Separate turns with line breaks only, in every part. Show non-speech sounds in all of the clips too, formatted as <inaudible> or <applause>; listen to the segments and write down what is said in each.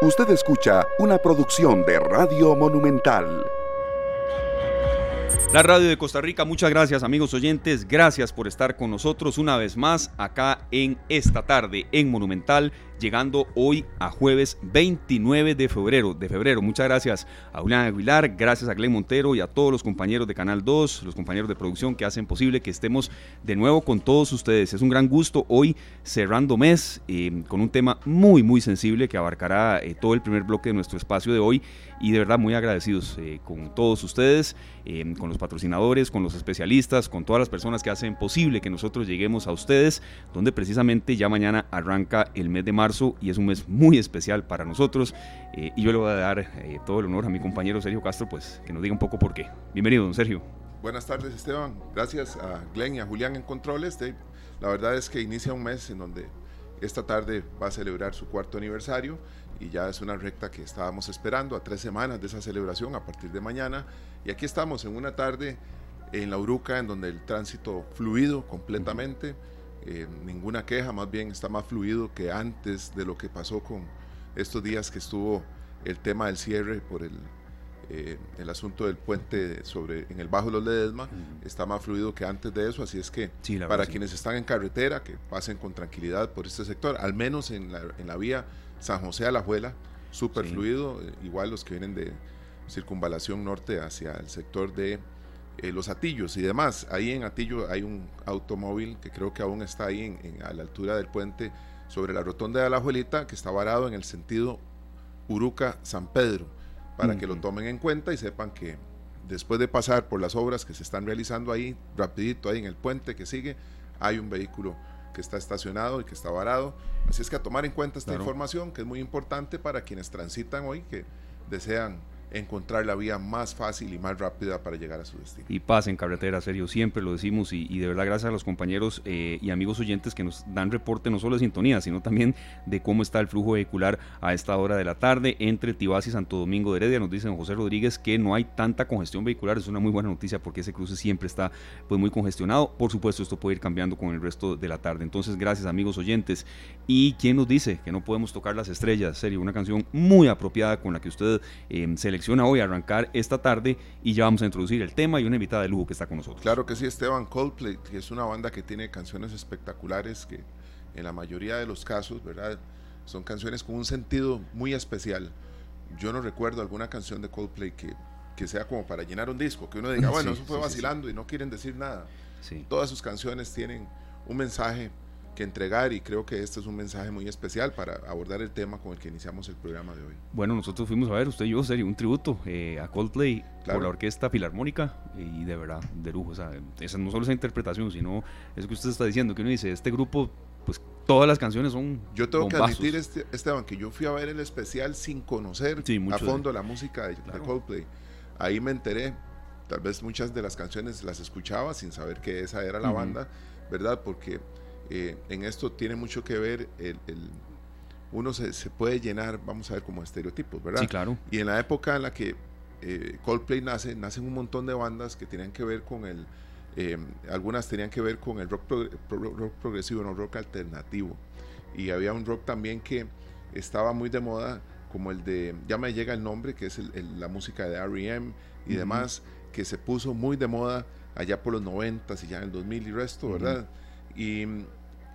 Usted escucha una producción de Radio Monumental.
La radio de Costa Rica, muchas gracias amigos oyentes, gracias por estar con nosotros una vez más acá en esta tarde en Monumental llegando hoy a jueves 29 de febrero. De febrero. Muchas gracias a Julián Aguilar, gracias a Glenn Montero y a todos los compañeros de Canal 2, los compañeros de producción que hacen posible que estemos de nuevo con todos ustedes. Es un gran gusto hoy cerrando mes eh, con un tema muy, muy sensible que abarcará eh, todo el primer bloque de nuestro espacio de hoy y de verdad muy agradecidos eh, con todos ustedes, con los patrocinadores, con los especialistas, con todas las personas que hacen posible que nosotros lleguemos a ustedes, donde precisamente ya mañana arranca el mes de marzo y es un mes muy especial para nosotros. Eh, y yo le voy a dar eh, todo el honor a mi compañero Sergio Castro, pues que nos diga un poco por qué. Bienvenido, don Sergio.
Buenas tardes, Esteban. Gracias a Glenn y a Julián en Controles. la verdad es que inicia un mes en donde esta tarde va a celebrar su cuarto aniversario y ya es una recta que estábamos esperando a tres semanas de esa celebración a partir de mañana. Y aquí estamos en una tarde en la Uruca en donde el tránsito fluido completamente. Eh, ninguna queja, más bien está más fluido que antes de lo que pasó con estos días que estuvo el tema del cierre por el, eh, el asunto del puente sobre en el Bajo de los Ledesma, está más fluido que antes de eso, así es que para quienes están en carretera, que pasen con tranquilidad por este sector, al menos en la, en la vía San José a la Juela, súper fluido, eh, igual los que vienen de circunvalación norte hacia el sector de eh, los Atillos y demás. Ahí en Atillo hay un automóvil que creo que aún está ahí en, a la altura del puente sobre la rotonda de la Juelita, que está varado en el sentido Uruca-San Pedro, para que lo tomen en cuenta y sepan que después de pasar por las obras que se están realizando ahí, rapidito ahí en el puente que sigue, hay un vehículo que está estacionado y que está varado. Así es que a tomar en cuenta esta información, que es muy importante para quienes transitan hoy, que desean encontrar la vía más fácil y más rápida para llegar a su destino.
Y paz en carretera, serio, siempre lo decimos y, de verdad gracias a los compañeros eh, y amigos oyentes que nos dan reporte no solo de sintonía, sino también de cómo está el flujo vehicular a esta hora de la tarde entre Tibás y Santo Domingo de Heredia. Nos dicen José Rodríguez que no hay tanta congestión vehicular, es una muy buena noticia porque ese cruce siempre está pues muy congestionado. Por supuesto, esto puede ir cambiando con el resto de la tarde. Entonces, gracias amigos oyentes. ¿Y quién nos dice que no podemos tocar las estrellas? Serio, una canción muy apropiada con la que usted eh, se selecciona hoy arrancar esta tarde y ya vamos a introducir el tema y una invitada de lujo que está con nosotros.
Claro que sí, Esteban Coldplay, que es una banda que tiene canciones espectaculares que en la mayoría de los casos, ¿verdad? Son canciones con un sentido muy especial. Yo no recuerdo alguna canción de Coldplay que, que sea como para llenar un disco, que uno diga, <laughs> bueno, eso fue vacilando y no quieren decir nada. Todas sus canciones tienen un mensaje que entregar y creo que este es un mensaje muy especial para abordar el tema con el que iniciamos el programa de hoy.
Bueno, nosotros fuimos a ver, usted y yo, sería un tributo eh, a Coldplay por la Orquesta Filarmónica y de verdad, de lujo. O sea, esa, no solo esa interpretación, sino eso que usted está diciendo, que uno dice, este grupo, pues todas las canciones son.
Yo tengo que admitir, este, Esteban, que yo fui a ver el especial sin conocer a fondo la música de, Coldplay. Ahí me enteré, tal vez muchas de las canciones las escuchaba sin saber que esa era la banda, ¿verdad? Porque eh, en esto tiene mucho que ver el, uno se, se, puede llenar, vamos a ver, como estereotipos, ¿verdad?
Sí, claro.
Y en la época en la que eh, Coldplay nace, nacen un montón de bandas que tenían que ver con el, eh, algunas tenían que ver con el rock, rock, progresivo, no rock alternativo. Y había un rock también que estaba muy de moda, como el de, ya me llega el nombre, que es el, la música de R.E.M. y demás, que se puso muy de moda allá por los 90 y ya en el 2000 y resto, ¿verdad? Y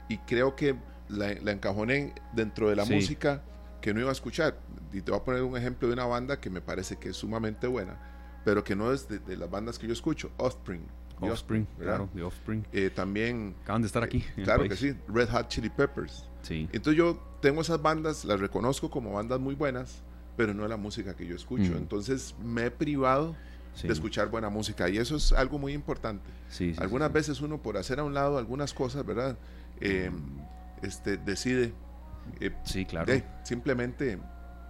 y creo que la, encajoné dentro de la música que no iba a escuchar. Y te voy a poner un ejemplo de una banda que me parece que es sumamente buena, pero que no es de, las bandas que yo escucho, Offspring.
Offspring, claro, de Offspring.
Eh, también.
Acaban de estar aquí.
claro que sí, Red Hot Chili Peppers.
Sí.
Entonces yo tengo esas bandas, las reconozco como bandas muy buenas, pero no es la música que yo escucho. Mm. Entonces me he privado de escuchar buena música y eso es algo muy importante.
Sí,
algunas veces uno por hacer a un lado algunas cosas, ¿verdad? Eh, este, decide
eh, sí, claro.
simplemente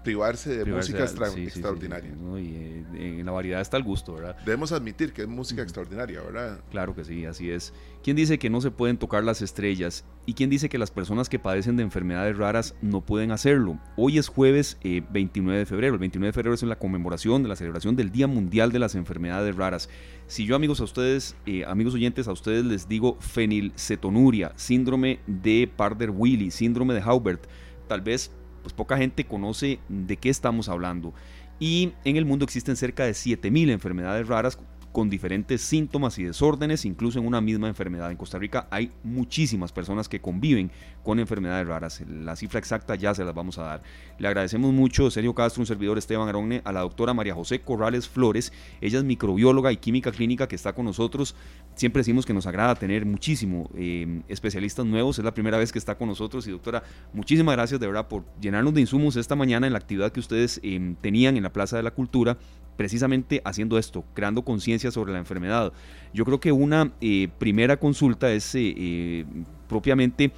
privarse de música extraordinaria.
y eh, en la variedad está el gusto, ¿verdad?
Debemos admitir que es música extraordinaria, ¿verdad?
Claro que sí, así es. ¿Quién dice que no se pueden tocar las estrellas? ¿Y quién dice que las personas que padecen de enfermedades raras no pueden hacerlo? Hoy es jueves 29 de febrero. El 29 de febrero es la conmemoración de la celebración del Día Mundial de las Enfermedades Raras. Si yo, amigos, a ustedes, eh, amigos oyentes, a ustedes les digo fenilcetonuria, síndrome de Parder-Willi, síndrome de Haubert, tal vez pues poca gente conoce de qué estamos hablando. Y en el mundo existen cerca de 7.000 enfermedades raras con diferentes síntomas y desórdenes, incluso en una misma enfermedad. En Costa Rica hay muchísimas personas que conviven con enfermedades raras. La cifra exacta ya se las vamos a dar. Le agradecemos mucho, Sergio Castro, un servidor Esteban Aronne, a la doctora María José Corrales Flores. Ella es microbióloga y química clínica que está con nosotros. Siempre decimos que nos agrada tener muchísimo eh, especialistas nuevos. Es la primera vez que está con nosotros. Y doctora, muchísimas gracias de verdad por llenarnos de insumos esta mañana en la actividad que ustedes eh, tenían en la Plaza de la Cultura precisamente haciendo esto, creando conciencia sobre la enfermedad. Yo creo que una eh, primera consulta es eh, eh, propiamente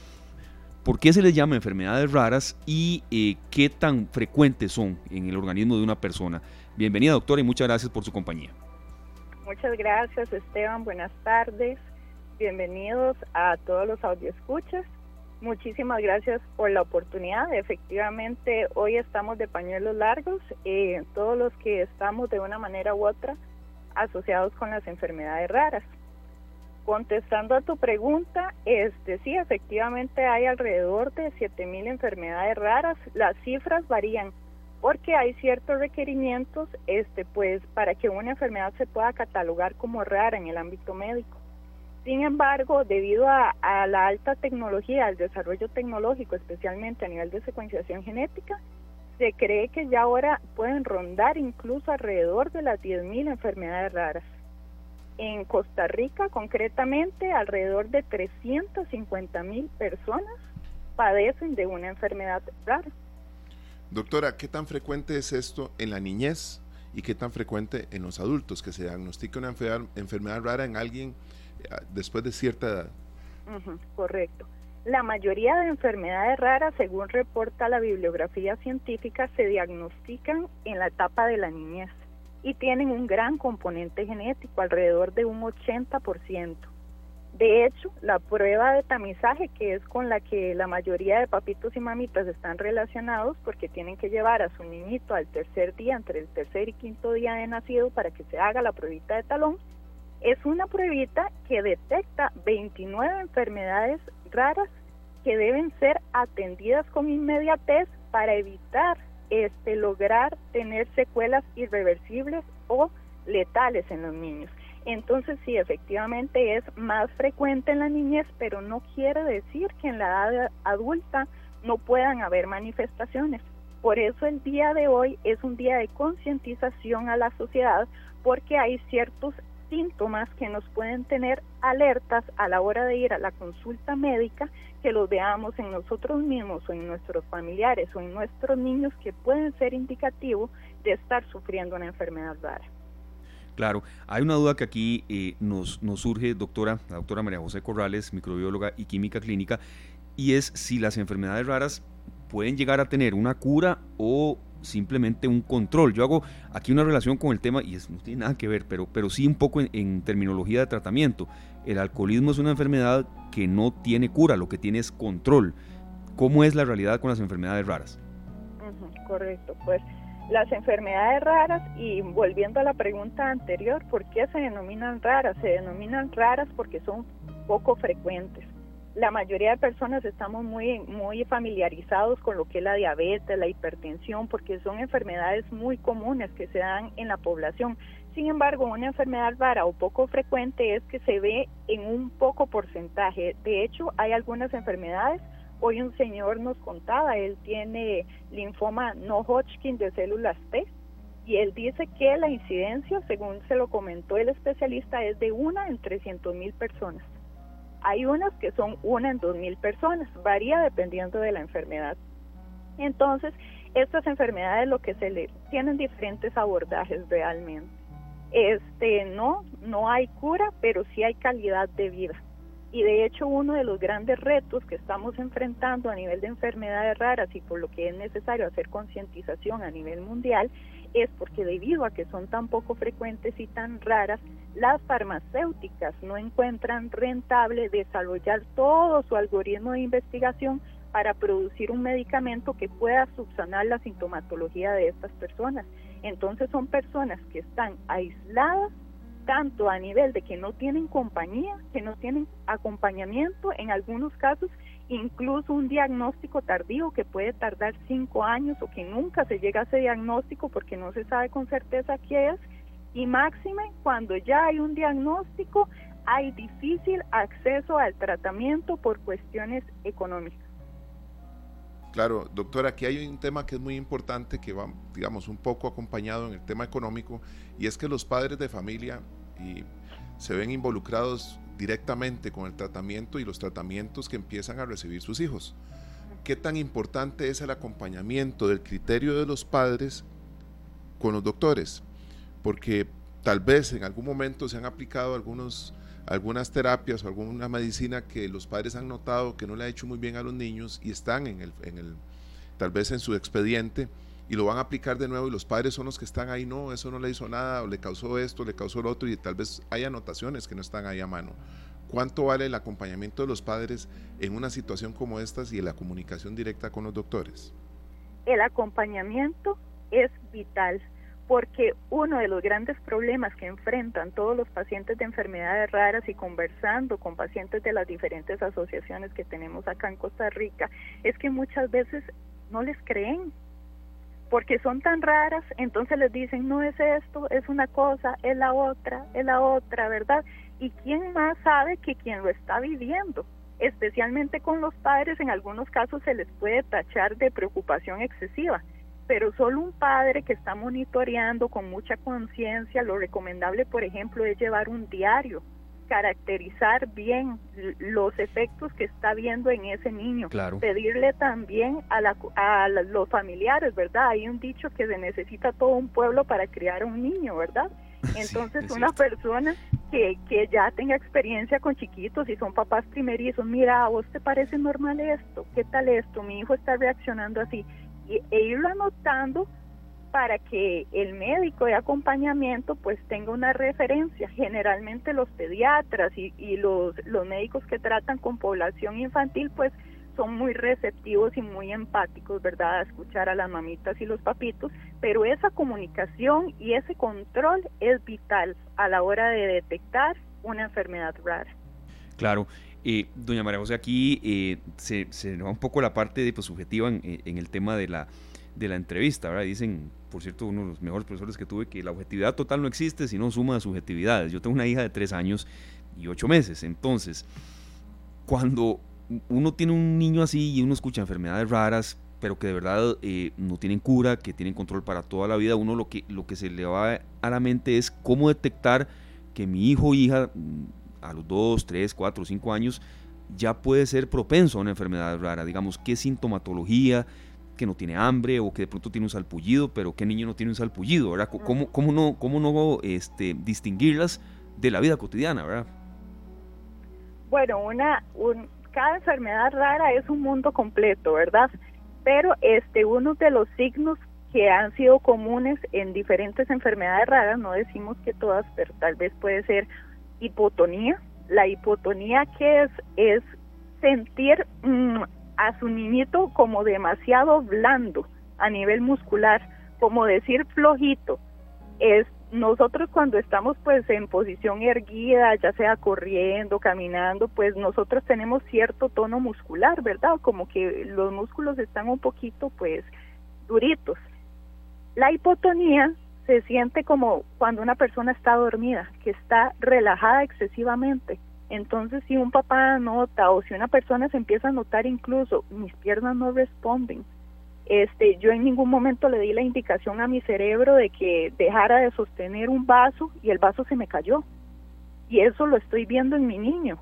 por qué se les llama enfermedades raras y qué tan frecuentes son en el organismo de una persona. Bienvenida doctora y muchas gracias por su compañía.
Muchas gracias Esteban, buenas tardes. Bienvenidos a todos los escuchas Muchísimas gracias por la oportunidad. Efectivamente, hoy estamos de pañuelos largos, eh, todos los que estamos de una manera u otra asociados con las enfermedades raras. Contestando a tu pregunta, este sí, efectivamente hay alrededor de 7000 enfermedades raras. Las cifras varían porque hay ciertos requerimientos este pues para que una enfermedad se pueda catalogar como rara en el ámbito médico. Sin embargo, debido a, la alta tecnología, al desarrollo tecnológico, especialmente a nivel de secuenciación genética, se cree que ya ahora pueden rondar incluso alrededor de las 10.000 enfermedades raras. En Costa Rica, concretamente, alrededor de 350.000 personas padecen de una enfermedad rara.
Doctora, ¿qué tan frecuente es esto en la niñez y qué tan frecuente en los adultos que se diagnostica una enfermedad rara en alguien después de cierta edad.
correcto. La mayoría de enfermedades raras, según reporta la bibliografía científica, se diagnostican en la etapa de la niñez y tienen un gran componente genético, alrededor de un 80%. De hecho, la prueba de tamizaje, que es con la que la mayoría de papitos y mamitas están relacionados, porque tienen que llevar a su niñito al tercer día, entre el tercer y quinto día de nacido, para que se haga la pruebita de talón, es una pruebita que detecta 29 enfermedades raras que deben ser atendidas con inmediatez para evitar este lograr tener secuelas irreversibles o letales en los niños. Entonces sí, efectivamente es más frecuente en la niñez, pero no quiere decir que en la edad adulta no puedan haber manifestaciones. Por eso el día de hoy es un día de concientización a la sociedad porque hay ciertos síntomas que nos pueden tener alertas a la hora de ir a la consulta médica, que los veamos en nosotros mismos o en nuestros familiares o en nuestros niños que pueden ser indicativos de estar sufriendo una enfermedad rara.
Claro, hay una duda que aquí eh, nos, nos surge, doctora, la doctora María José Corrales, microbióloga y química clínica, y es si las enfermedades raras pueden llegar a tener una cura o simplemente un control. Yo hago aquí una relación con el tema, y es, no tiene nada que ver, pero, pero sí un poco en, terminología de tratamiento. El alcoholismo es una enfermedad que no tiene cura, lo que tiene es control. ¿Cómo es la realidad con las enfermedades raras?
correcto, pues las enfermedades raras, y volviendo a la pregunta anterior, ¿por qué se denominan raras? Se denominan raras porque son poco frecuentes la mayoría de personas estamos muy, muy familiarizados con lo que es la diabetes, la hipertensión, porque son enfermedades muy comunes que se dan en la población. Sin embargo, una enfermedad rara o poco frecuente es que se ve en un poco porcentaje. De hecho, hay algunas enfermedades. Hoy un señor nos contaba, él tiene linfoma no Hodgkin de células T y él dice que la incidencia, según se lo comentó el especialista, es de una en 300 mil personas. Hay unas que son una en dos mil personas, varía dependiendo de la enfermedad. Entonces, estas enfermedades lo que se le tienen diferentes abordajes realmente. Este, no, no hay cura, pero sí hay calidad de vida. Y de hecho uno de los grandes retos que estamos enfrentando a nivel de enfermedades raras y por lo que es necesario hacer concientización a nivel mundial es porque debido a que son tan poco frecuentes y tan raras, las farmacéuticas no encuentran rentable desarrollar todo su algoritmo de investigación para producir un medicamento que pueda subsanar la sintomatología de estas personas. Entonces son personas que están aisladas tanto a nivel de que no tienen compañía, que no tienen acompañamiento en algunos casos incluso un diagnóstico tardío que puede tardar cinco años o que nunca se llega a ese diagnóstico porque no se sabe con certeza qué es, y máxime cuando ya hay un diagnóstico hay difícil acceso al tratamiento por cuestiones económicas.
Claro, doctora, aquí hay un tema que es muy importante que va, digamos, un poco acompañado en el tema económico y es que los padres de familia se ven involucrados directamente con el tratamiento y los tratamientos que empiezan a recibir sus hijos. ¿Qué tan importante es el acompañamiento del criterio de los padres con los doctores? Porque tal vez en algún momento se han aplicado algunos algunas terapias o alguna medicina que los padres han notado que no le ha hecho muy bien a los niños y están en el, en el tal vez en su expediente y lo van a aplicar de nuevo y los padres son los que están ahí, no, eso no le hizo nada, o le causó esto, le causó lo otro y tal vez hay anotaciones que no están ahí a mano. ¿Cuánto vale el acompañamiento de los padres en una situación como esta y la comunicación directa con los doctores?
El acompañamiento es vital porque uno de los grandes problemas que enfrentan todos los pacientes de enfermedades raras y conversando con pacientes de las diferentes asociaciones que tenemos acá en Costa Rica es que muchas veces no les creen porque son tan raras, entonces les dicen, no es esto, es una cosa, es la otra, es la otra, ¿verdad? ¿Y quién más sabe que quien lo está viviendo? Especialmente con los padres, en algunos casos se les puede tachar de preocupación excesiva pero solo un padre que está monitoreando con mucha conciencia, lo recomendable, por ejemplo, es llevar un diario, caracterizar bien los efectos que está viendo en ese niño, pedirle también a, la, a los familiares, ¿verdad? Hay un dicho que se necesita todo un pueblo para criar a un niño, ¿verdad? <laughs> Entonces, una persona que, que ya tenga experiencia con chiquitos y son papás primerizos, mira, ¿a vos te parece normal esto? ¿Qué tal esto? Mi hijo está reaccionando así e irlo anotando para que el médico de acompañamiento pues tenga una referencia. Generalmente los pediatras y, y los, los médicos que tratan con población infantil pues son muy receptivos y muy empáticos, ¿verdad? A escuchar a las mamitas y los papitos, pero esa comunicación y ese control es vital a la hora de detectar una enfermedad rara.
Claro, doña María José, aquí eh, se, se va un poco la parte de, pues, subjetiva en, eh, en, el tema de la, de la entrevista, ¿verdad? Dicen, por cierto, uno de los mejores profesores que tuve, que la objetividad total no existe, sino suma de subjetividades. Yo tengo una hija de tres años y ocho meses, entonces, cuando uno tiene un niño así y uno escucha enfermedades raras, pero que de verdad eh, no tienen cura, que tienen control para toda la vida, uno lo que, lo que se le va a la mente es cómo detectar que mi hijo o hija a los 2, 3, 4, 5 años ya puede ser propenso a una enfermedad rara. Digamos, qué sintomatología, que no tiene hambre o que de pronto tiene un salpullido, pero qué niño no tiene un salpullido, ¿verdad? ¿Cómo, cómo no, cómo no este, distinguirlas de la vida cotidiana, verdad?
Bueno, una, cada enfermedad rara es un mundo completo, ¿verdad? Pero este, uno de los signos que han sido comunes en diferentes enfermedades raras, no decimos que todas, pero tal vez puede ser hipotonía. La hipotonía que es es sentir mm, a su niñito como demasiado blando a nivel muscular, como decir flojito. Es nosotros cuando estamos pues en posición erguida, ya sea corriendo, caminando, pues nosotros tenemos cierto tono muscular, ¿verdad? Como que los músculos están un poquito pues duritos. La hipotonía se siente como cuando una persona está dormida, que está relajada excesivamente. Entonces, si un papá nota o si una persona se empieza a notar incluso, mis piernas no responden, este, yo en ningún momento le di la indicación a mi cerebro de que dejara de sostener un vaso y el vaso se me cayó. Y eso lo estoy viendo en mi niño.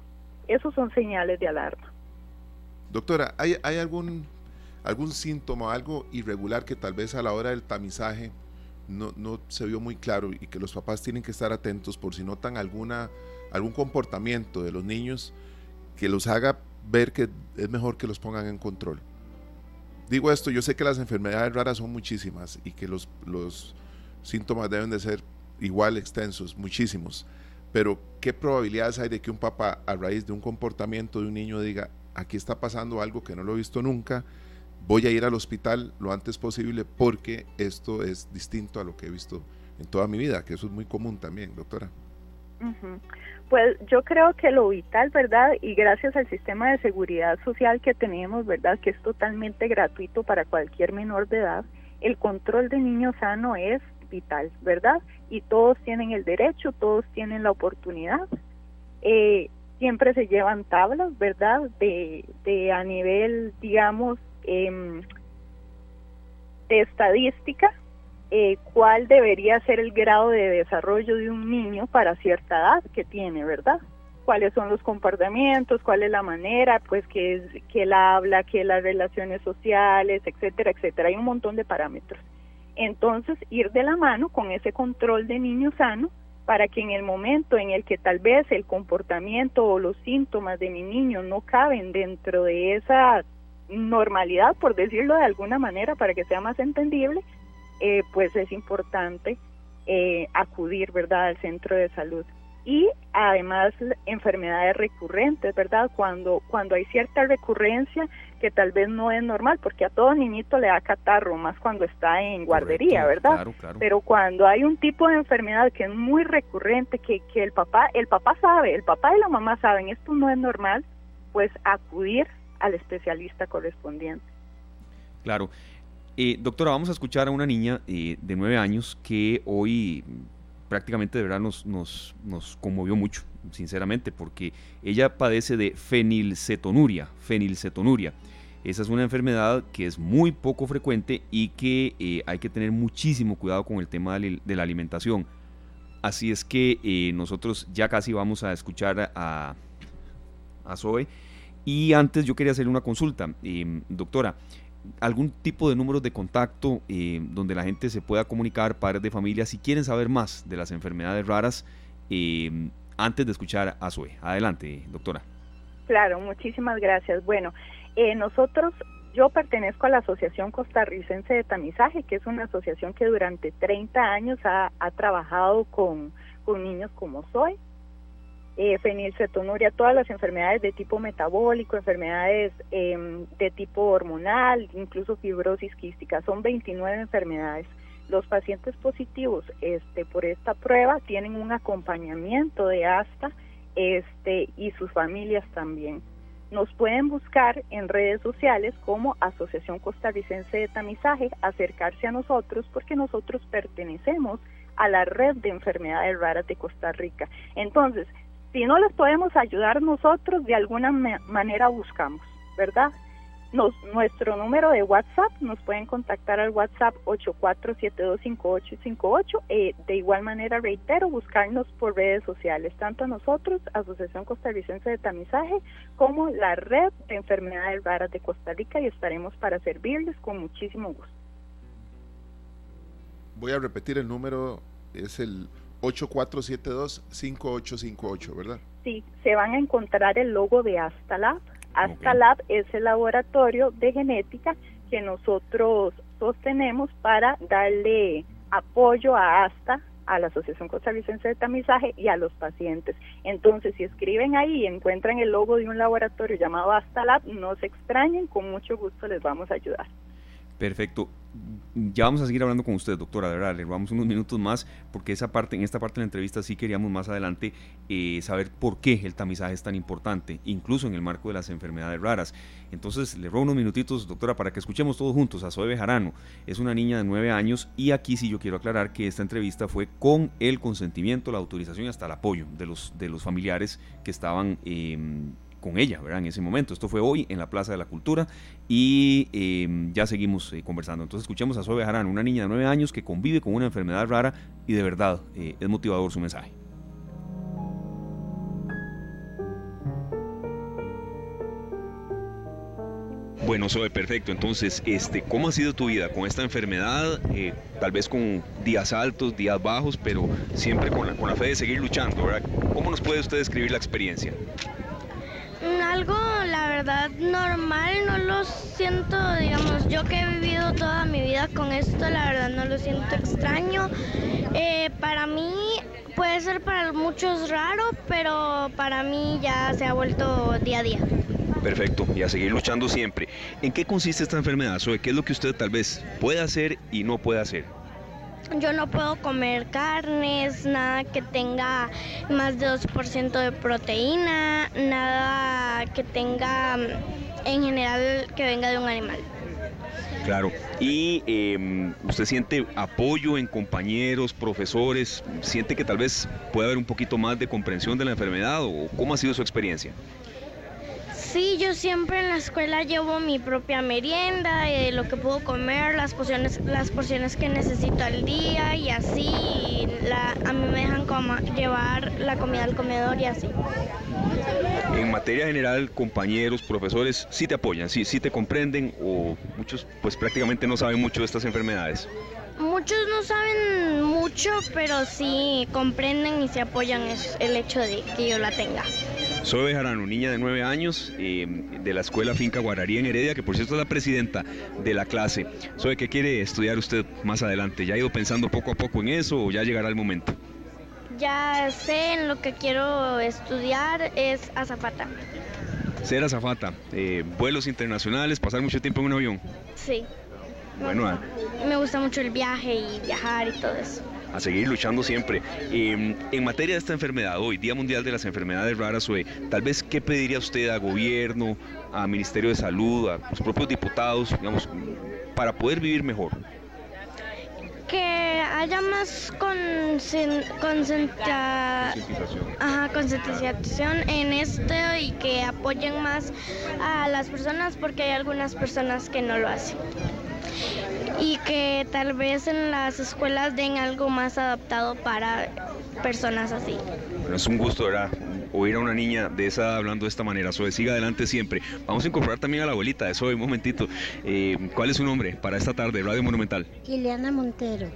Esos son señales de alarma.
Doctora, ¿hay, hay algún, algún síntoma, algo irregular que tal vez a la hora del tamizaje no, no se vio muy claro y que los papás tienen que estar atentos por si notan alguna, algún comportamiento de los niños que los haga ver que es mejor que los pongan en control. Digo esto, yo sé que las enfermedades raras son muchísimas y que los, los síntomas deben de ser igual extensos, muchísimos, pero ¿qué probabilidades hay de que un papá a raíz de un comportamiento de un niño diga, aquí está pasando algo que no lo he visto nunca, voy a ir al hospital lo antes posible porque esto es distinto a lo que he visto en toda mi vida, que eso es muy común también, doctora.
Pues yo creo que lo vital, ¿verdad? Y gracias al sistema de seguridad social que tenemos, ¿verdad? Que es totalmente gratuito para cualquier menor de edad, el control de niño sano es vital, ¿verdad? Y todos tienen el derecho, todos tienen la oportunidad. Eh, siempre se llevan tablas, ¿verdad? De, de a nivel, digamos, eh, de estadística, eh, cuál debería ser el grado de desarrollo de un niño para cierta edad que tiene, ¿verdad? cuáles son los comportamientos, cuál es la manera, pues que, es, que él habla, que las relaciones sociales, etcétera, etcétera. Hay un montón de parámetros. Entonces, ir de la mano con ese control de niño sano para que en el momento en el que tal vez el comportamiento o los síntomas de mi niño no caben dentro de esa normalidad, por decirlo de alguna manera, para que sea más entendible, eh, pues es importante eh, acudir, ¿verdad?, al centro de salud y además enfermedades recurrentes, ¿verdad? Cuando, cuando hay cierta recurrencia que tal vez no es normal, porque a todo niñito le da catarro, más cuando está en guardería, ¿verdad? Pero cuando hay un tipo de enfermedad que es muy recurrente, que, que el papá, el papá sabe, el papá y la mamá saben, esto no es normal, pues acudir al especialista correspondiente.
Claro. Eh, doctora, vamos a escuchar a una niña eh, de nueve años que hoy prácticamente de verdad nos, nos, nos conmovió mucho, sinceramente, porque ella padece de fenilcetonuria, fenilcetonuria. Esa es una enfermedad que es muy poco frecuente y que eh, hay que tener muchísimo cuidado con el tema de la alimentación. Así es que eh, nosotros ya casi vamos a escuchar a, a Zoe. Y antes yo quería hacerle una consulta. Eh, doctora, algún tipo de números de contacto eh, donde la gente se pueda comunicar, padres de familia, si quieren saber más de las enfermedades raras, eh, antes de escuchar a Zoe. Adelante, doctora.
Claro, muchísimas gracias. Bueno, eh, nosotros, yo pertenezco a la Asociación Costarricense de Tamizaje, que es una asociación que durante 30 años ha, ha trabajado con, con niños como Zoe, eh, fenilcetonuria, todas las enfermedades de tipo metabólico, enfermedades em, de tipo hormonal, incluso fibrosis quística, son 29 enfermedades. Los pacientes positivos este, por esta prueba tienen un acompañamiento de ASTA este, y sus familias también. Nos pueden buscar en redes sociales como Asociación Costarricense de Tamizaje, acercarse a nosotros porque nosotros pertenecemos a la red de enfermedades raras de Costa Rica. Entonces, si no les podemos ayudar nosotros, de alguna manera buscamos, ¿verdad? Nuestro número de WhatsApp, nos pueden contactar al WhatsApp 84725858. Eh, de igual manera, reitero, buscarnos por redes sociales, tanto nosotros, Asociación Costarricense de Tamizaje, como la Red de Enfermedades Raras de Costa Rica y estaremos para servirles con muchísimo gusto.
Voy a repetir el número, es el 8472-5858, ¿verdad?
Sí, se van a encontrar el logo de Astalab. Astalab es el laboratorio de genética que nosotros sostenemos para darle apoyo a ASTA, a la Asociación Costarricense de Tamizaje y a los pacientes. Entonces, si escriben ahí y encuentran el logo de un laboratorio llamado Astalab, no se extrañen, con mucho gusto les vamos a ayudar.
Perfecto. Ya vamos a seguir hablando con usted, doctora, de verdad, le vamos unos minutos más, porque esa parte, en esta parte de la entrevista sí queríamos más adelante eh, saber por qué el tamizaje es tan importante, incluso en el marco de las enfermedades raras. Entonces, le robo unos minutitos, doctora, para que escuchemos todos juntos a Zoe Bejarano. Es una niña de nueve años y aquí sí yo quiero aclarar que esta entrevista fue con el consentimiento, la autorización y hasta el apoyo de los, de los familiares que estaban em, con ella, ¿verdad? En ese momento. Esto fue hoy en la Plaza de la Cultura y em, ya seguimos eh, conversando. Entonces escuchemos a Zoe Jarán, una niña de nueve años que convive con una enfermedad rara y de verdad eh, es motivador su mensaje. Bueno, Zoe, perfecto. Entonces, este, ¿cómo ha sido tu vida con esta enfermedad? Eh, tal vez con días altos, días bajos, pero siempre con la, con la fe de seguir luchando, ¿verdad? ¿Cómo nos puede usted describir la experiencia?
Algo, la verdad, normal, no lo siento, digamos, yo que he vivido toda mi vida con esto, la verdad no lo siento extraño. Eh, para mí puede ser para muchos raro, pero para mí ya se ha vuelto día a día.
Perfecto, y a seguir luchando siempre. ¿En qué consiste esta enfermedad, Zoe? ¿Qué es lo que usted tal vez puede hacer y no puede hacer?
Yo no puedo comer carnes, nada que tenga más de 2% de proteína, nada que tenga en general que venga de un animal.
Claro. ¿Y em, usted siente apoyo en compañeros, profesores? ¿Siente que tal vez puede haber un poquito más de comprensión de la enfermedad o cómo ha sido su experiencia?
Sí, yo siempre en la escuela llevo mi propia merienda, eh, lo que puedo comer, las porciones, las porciones que necesito al día y así. a mí me dejan llevar la comida al comedor y así.
En materia general, compañeros, profesores, ¿sí te apoyan, sí, sí te comprenden o muchos pues prácticamente no saben mucho de estas enfermedades?
Muchos no saben mucho, pero sí comprenden y se apoyan el hecho de que yo la tenga.
Soy Bejarano, niña de 9 años eh, de la escuela Finca Guararí en Heredia, que por cierto es la presidenta de la clase. Soy ¿qué quiere estudiar usted más adelante? ¿Ya ha ido pensando poco a poco en eso o ya llegará el momento?
Ya sé en lo que quiero estudiar, es azafata.
Ser azafata, eh, vuelos internacionales, pasar mucho tiempo en un avión.
Sí.
Bueno,
ah. me gusta mucho el viaje y viajar y todo eso
a seguir luchando siempre. Em, en materia de esta enfermedad, hoy, Día Mundial de las Enfermedades Raras, tal vez, ¿qué pediría usted a gobierno, a Ministerio de Salud, a los propios diputados, digamos, para poder vivir mejor?
que haya más concientización en esto y que apoyen más a las personas porque hay algunas personas que no lo hacen y que tal vez en las escuelas den algo más adaptado para personas así.
es un gusto, ¿verdad? Oír a una niña de esa hablando de esta manera. Zoe, siga adelante siempre. Vamos a incorporar también a la abuelita de Zoe, un momentito. Eh, ¿Cuál es su nombre para esta tarde, Radio Monumental?
Ileana Montero.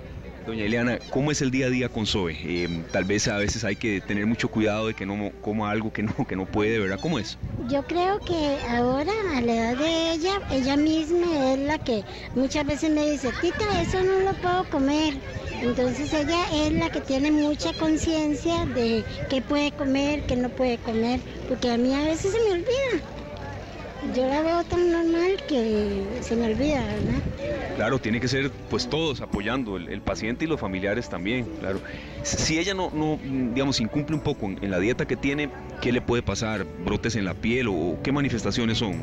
Doña Eliana, ¿cómo es el día a día con Zoe? Eh, tal vez a veces hay que tener mucho cuidado de que no coma algo que no, que no puede, ¿verdad? ¿Cómo es?
Yo creo que ahora, a la edad de ella, ella misma es la que muchas veces me dice, tita, eso no lo puedo comer. Entonces ella es la que tiene mucha conciencia de qué puede comer, qué no puede comer, porque a mí a veces se me olvida yo la veo tan normal que se me olvida, ¿verdad?
Claro, tiene que ser pues todos apoyando, el, paciente y los familiares también, claro. Si ella no, no digamos, incumple un poco en, la dieta que tiene, ¿qué le puede pasar? ¿Brotes en la piel o qué manifestaciones son?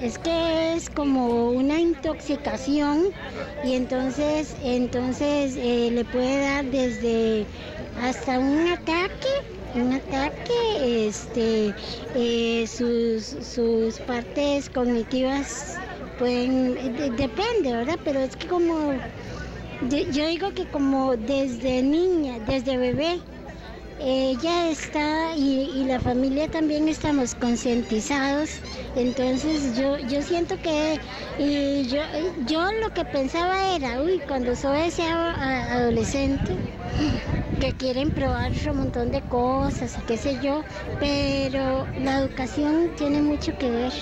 Es que es como una intoxicación y entonces, entonces eh, le puede dar desde hasta un ataque un ataque, este, eh, sus, sus partes cognitivas pueden, depende, ¿verdad? Pero es que como, yo digo que como desde niña, desde bebé, ella está y, la familia también estamos concientizados, entonces yo, yo siento que y yo, yo lo que pensaba era, uy, cuando soy sea adolescente, que quieren probar un montón de cosas y qué sé yo, pero la educación tiene mucho que ver.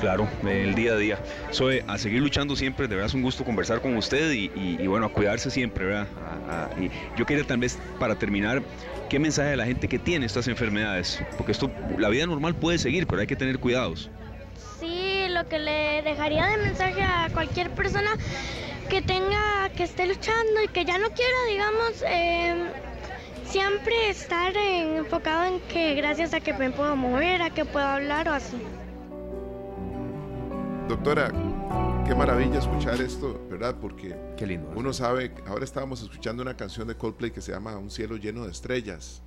Claro, el día a día. Soy a seguir luchando siempre, de verdad es un gusto conversar con usted y, bueno, a cuidarse siempre, ¿verdad? y yo quería tal vez para terminar, ¿qué mensaje de la gente que tiene estas enfermedades? Porque esto, la vida normal puede seguir, pero hay que tener cuidados.
Sí, lo que le dejaría de mensaje a cualquier persona que tenga, que esté luchando y que ya no quiera, digamos, em, siempre estar enfocado en que gracias a que me puedo mover, a que puedo hablar o así.
Doctora, qué maravilla escuchar esto, ¿verdad? Porque
qué lindo,
uno sabe, ahora estábamos escuchando una canción de Coldplay que se llama Un cielo lleno de estrellas.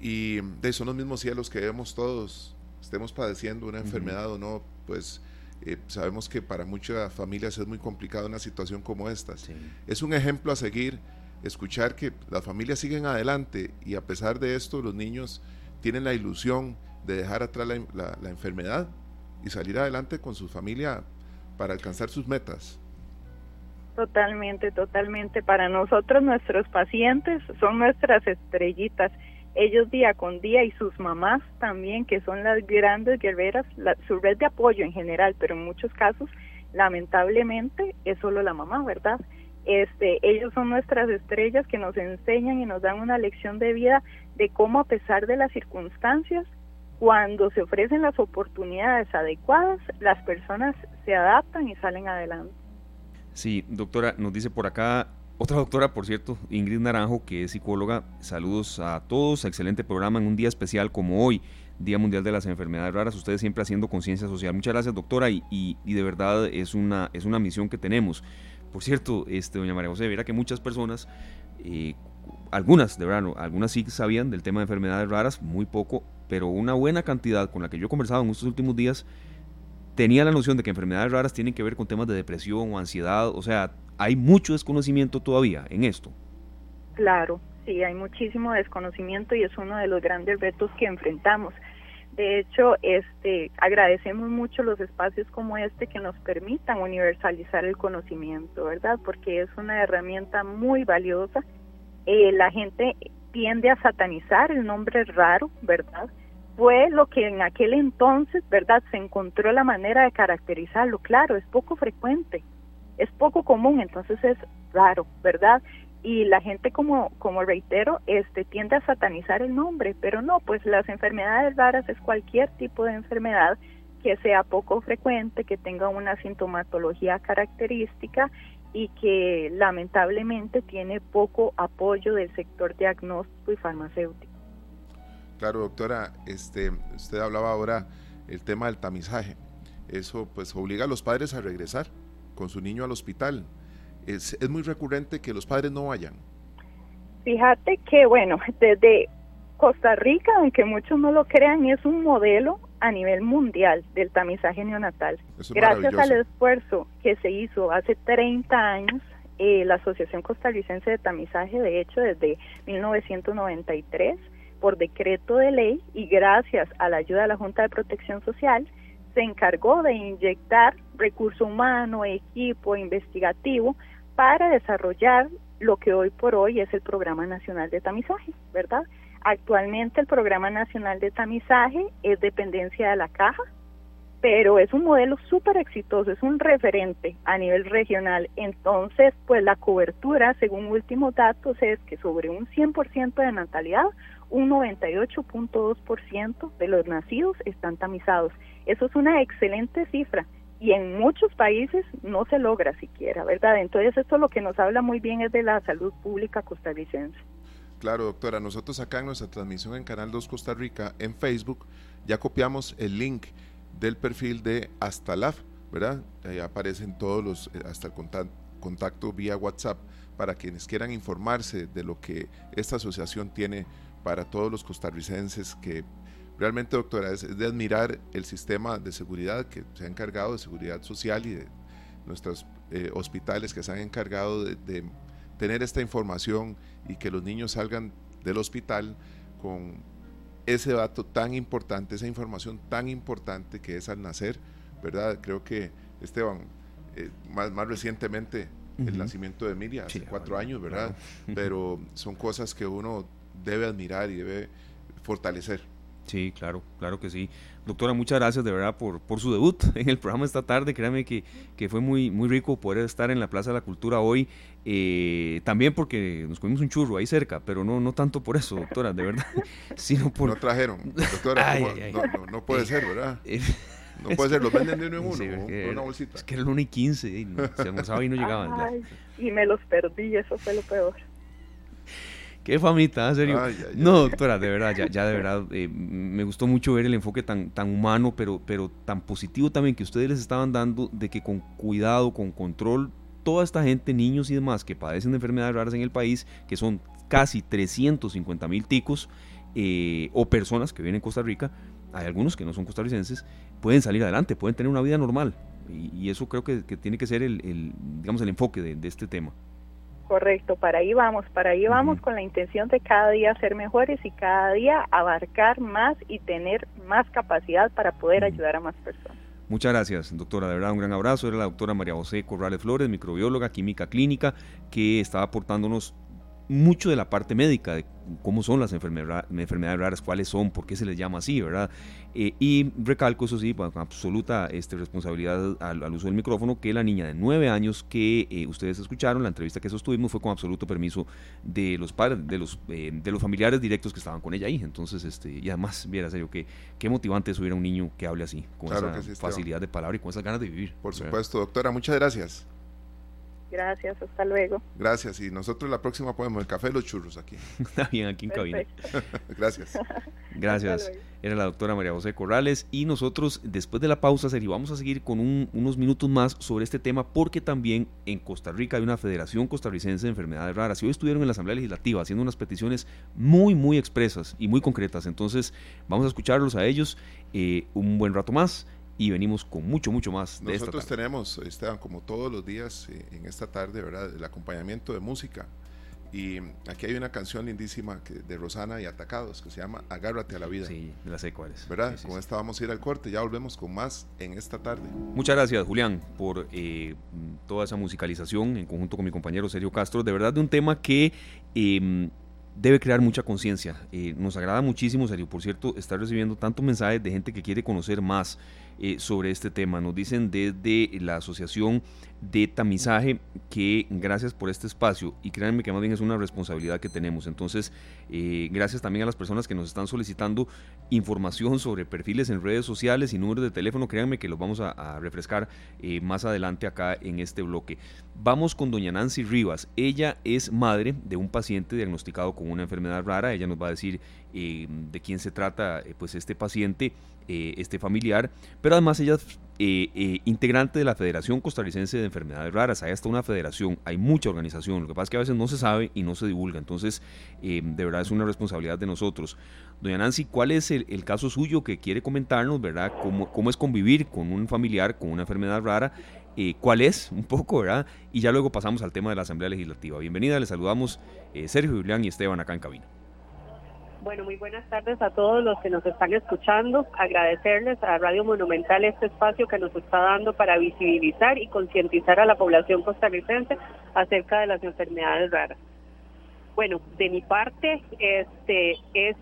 Y de son los mismos cielos que vemos todos, estemos padeciendo una enfermedad o no, pues eh, sabemos que para muchas familias es muy complicado una situación como esta. Es un ejemplo a seguir, escuchar que las familias siguen adelante y a pesar de esto los niños tienen la ilusión de dejar atrás la enfermedad y salir adelante con su familia para alcanzar sus metas.
Totalmente, totalmente. Para nosotros nuestros pacientes son nuestras estrellitas. Ellos día con día y sus mamás también, que son las grandes guerreras, su red de apoyo en general, pero en muchos casos, lamentablemente, es solo la mamá, ¿verdad? Este, ellos son nuestras estrellas que nos enseñan y nos dan una lección de vida de cómo a pesar de las circunstancias cuando se ofrecen las oportunidades adecuadas, las personas se adaptan y salen adelante.
Sí, doctora, nos dice por acá otra doctora, por cierto, Ingrid Naranjo, que es psicóloga. Saludos a todos, excelente programa en un día especial como hoy, Día Mundial de las Enfermedades Raras. Ustedes siempre haciendo conciencia social. Muchas gracias, doctora, y, de verdad es una, es una misión que tenemos. Por cierto, este, doña María José, verá que muchas personas, eh, algunas, de verdad, algunas sí sabían del tema de enfermedades raras, muy poco, pero una buena cantidad con la que yo he conversado en estos últimos días tenía la noción de que enfermedades raras tienen que ver con temas de depresión o ansiedad, o sea, hay mucho desconocimiento todavía en esto.
Claro, sí, hay muchísimo desconocimiento y es uno de los grandes retos que enfrentamos. De hecho, este, agradecemos mucho los espacios como este que nos permitan universalizar el conocimiento, ¿verdad? Porque es una herramienta muy valiosa. Eh, la gente tiende a satanizar el nombre raro, ¿verdad? Fue lo que en aquel entonces, ¿verdad? Se encontró la manera de caracterizarlo. Claro, es poco frecuente, es poco común, entonces es raro, ¿verdad? Y la gente, como, como reitero, este, tiende a satanizar el nombre, pero no, pues las enfermedades raras es cualquier tipo de enfermedad que sea poco frecuente, que tenga una sintomatología característica y que lamentablemente tiene poco apoyo del sector diagnóstico y farmacéutico.
Claro, doctora, este, usted hablaba ahora el tema del tamizaje. Eso pues obliga a los padres a regresar con su niño al hospital. Es, es muy recurrente que los padres no vayan.
Fíjate que, bueno, <laughs> desde Costa Rica, aunque muchos no lo crean, es un modelo a nivel mundial del tamizaje neonatal. Gracias al esfuerzo que se hizo hace 30 años, eh, la Asociación Costarricense de Tamizaje, de hecho, desde 1993, por decreto de ley y gracias a la ayuda de la Junta de Protección Social, se encargó de inyectar recurso humano, equipo investigativo para desarrollar lo que hoy por hoy es el Programa Nacional de Tamizaje, ¿verdad? Actualmente el Programa Nacional de Tamizaje es dependencia de la caja, pero es un modelo súper exitoso, es un referente a nivel regional. Entonces, pues la cobertura, según últimos datos, es que sobre un 100% de natalidad, un 98.2% de los nacidos están tamizados. Eso es una excelente cifra y en muchos países no se logra siquiera, ¿verdad? Entonces esto lo que nos habla muy bien es de la salud pública costarricense.
Claro, doctora, nosotros acá en nuestra transmisión en Canal 2 Costa Rica, en Facebook, ya copiamos el link del perfil de Astalaf, ¿verdad? Ahí aparecen todos los, eh, hasta el contacto, contacto vía WhatsApp para quienes quieran informarse de lo que esta asociación tiene para todos los costarricenses que realmente, doctora, es, de admirar el sistema de seguridad que se ha encargado de seguridad social y de nuestros eh, hospitales que se han encargado de, tener esta información y que los niños salgan del hospital con ese dato tan importante, esa información tan importante que es al nacer, ¿verdad? Creo que Esteban, eh, más, más recientemente el nacimiento de Emilia, hace cuatro años, ¿verdad? Pero son cosas que uno debe admirar y debe fortalecer.
Sí, claro, claro que sí. Doctora, muchas gracias de verdad por, por su debut <laughs> en el programa esta tarde. Créame que, que fue muy, muy rico poder estar en la Plaza de la Cultura hoy. Eh, también porque nos comimos un churro ahí cerca, pero no, no tanto por eso, doctora, de verdad. <laughs> sino por...
No trajeron, doctora, <laughs> No, no, puede ser, ¿verdad? No puede ser, los venden de uno en uno, sí, una bolsita.
Es que era el 1 y 15, y se almorzaba y no llegaban.
y me los perdí, eso fue lo peor.
Qué famita, en serio. No, doctora, de verdad, ya, ya de <laughs> verdad, eh, me gustó mucho ver el enfoque tan, tan humano, pero, pero tan positivo también que ustedes les estaban dando de que con cuidado, con control, toda esta gente, niños y demás que padecen de enfermedades raras en el país, que son casi 350 mil ticos, eh, o personas que vienen en Costa Rica, hay algunos que no son costarricenses, pueden salir adelante, pueden tener una vida normal. Y, eso creo que, tiene que ser el, digamos, el enfoque de este tema.
Correcto, para ahí vamos, para ahí vamos con la intención de cada día ser mejores y cada día abarcar más y tener más capacidad para poder ayudar a más personas.
Muchas gracias, doctora. De verdad, un gran abrazo. Era la doctora María José Corrales Flores, microbióloga, química clínica, que estaba aportándonos mucho de la parte médica, de cómo son las enfermedades raras, cuáles son, por qué se les llama así, ¿verdad? Eh, y recalco, eso sí, con absoluta este, responsabilidad al, uso del micrófono, que la niña de nueve años que eh, ustedes escucharon, la entrevista que sostuvimos fue con absoluto permiso de los padres, de los, eh, de los familiares directos que estaban con ella ahí. Entonces, este, y además, viera serio, que, qué motivante es un niño que hable así, con esa facilidad de palabra y con esas ganas de vivir.
Por supuesto, doctora, muchas gracias.
Gracias, hasta luego.
Gracias, y nosotros la próxima ponemos el café y los churros aquí. <laughs>
Está bien, aquí en cabina. <laughs>
Gracias. <laughs>
Gracias. Era la doctora María José Corrales y nosotros después de la pausa, Seri, vamos a seguir con unos minutos más sobre este tema porque también en Costa Rica hay una Federación Costarricense de Enfermedades Raras y hoy estuvieron en la Asamblea Legislativa haciendo unas peticiones muy, muy expresas y muy concretas. Entonces vamos a escucharlos a ellos eh, un buen rato más y venimos con mucho, mucho más
de Nosotros tenemos, Esteban, como todos los días eh, en esta tarde, ¿verdad? El acompañamiento de música. Y aquí hay una canción lindísima que, de Rosana y Atacados que se llama Agárrate a la vida.
Sí, la sé cuál es.
¿Verdad? con esta vamos a ir al corte. Ya volvemos con más en esta tarde.
Muchas gracias, Julián, por eh, toda esa musicalización en conjunto con mi compañero Sergio Castro. De verdad, de un tema que. Em, debe crear mucha conciencia. Eh, nos agrada muchísimo, Sergio, por cierto, estar recibiendo tantos mensajes de gente que quiere conocer más eh, sobre este tema. Nos dicen desde la Asociación de Tamizaje que gracias por este espacio y créanme que más bien es una responsabilidad que tenemos. Entonces, eh, gracias también a las personas que nos están solicitando información sobre perfiles en redes sociales y números de teléfono. Créanme que los vamos a, refrescar eh, más adelante acá en este bloque. Vamos con doña Nancy Rivas. Ella es madre de un paciente diagnosticado con una enfermedad rara. Ella nos va a decir de quién se trata pues este paciente eh, este familiar, pero además ella es eh, eh, integrante de la Federación Costarricense de Enfermedades Raras. Hay hasta una federación, hay mucha organización, lo que pasa es que a veces no se sabe y no se divulga, entonces de verdad es una responsabilidad de nosotros. Doña Nancy, ¿cuál es el, caso suyo que quiere comentarnos, verdad? ¿Cómo, ¿Cómo, es convivir con un familiar con una enfermedad rara? ¿Cuál es? Un poco, ¿verdad? Y ya luego pasamos al tema de la Asamblea Legislativa. Bienvenida, les saludamos Sergio Julián y Esteban acá en cabina.
Bueno, muy buenas tardes a todos los que nos están escuchando. Agradecerles a Radio Monumental este espacio que nos está dando para visibilizar y concientizar a la población costarricense acerca de las enfermedades raras. Bueno, de mi parte, este es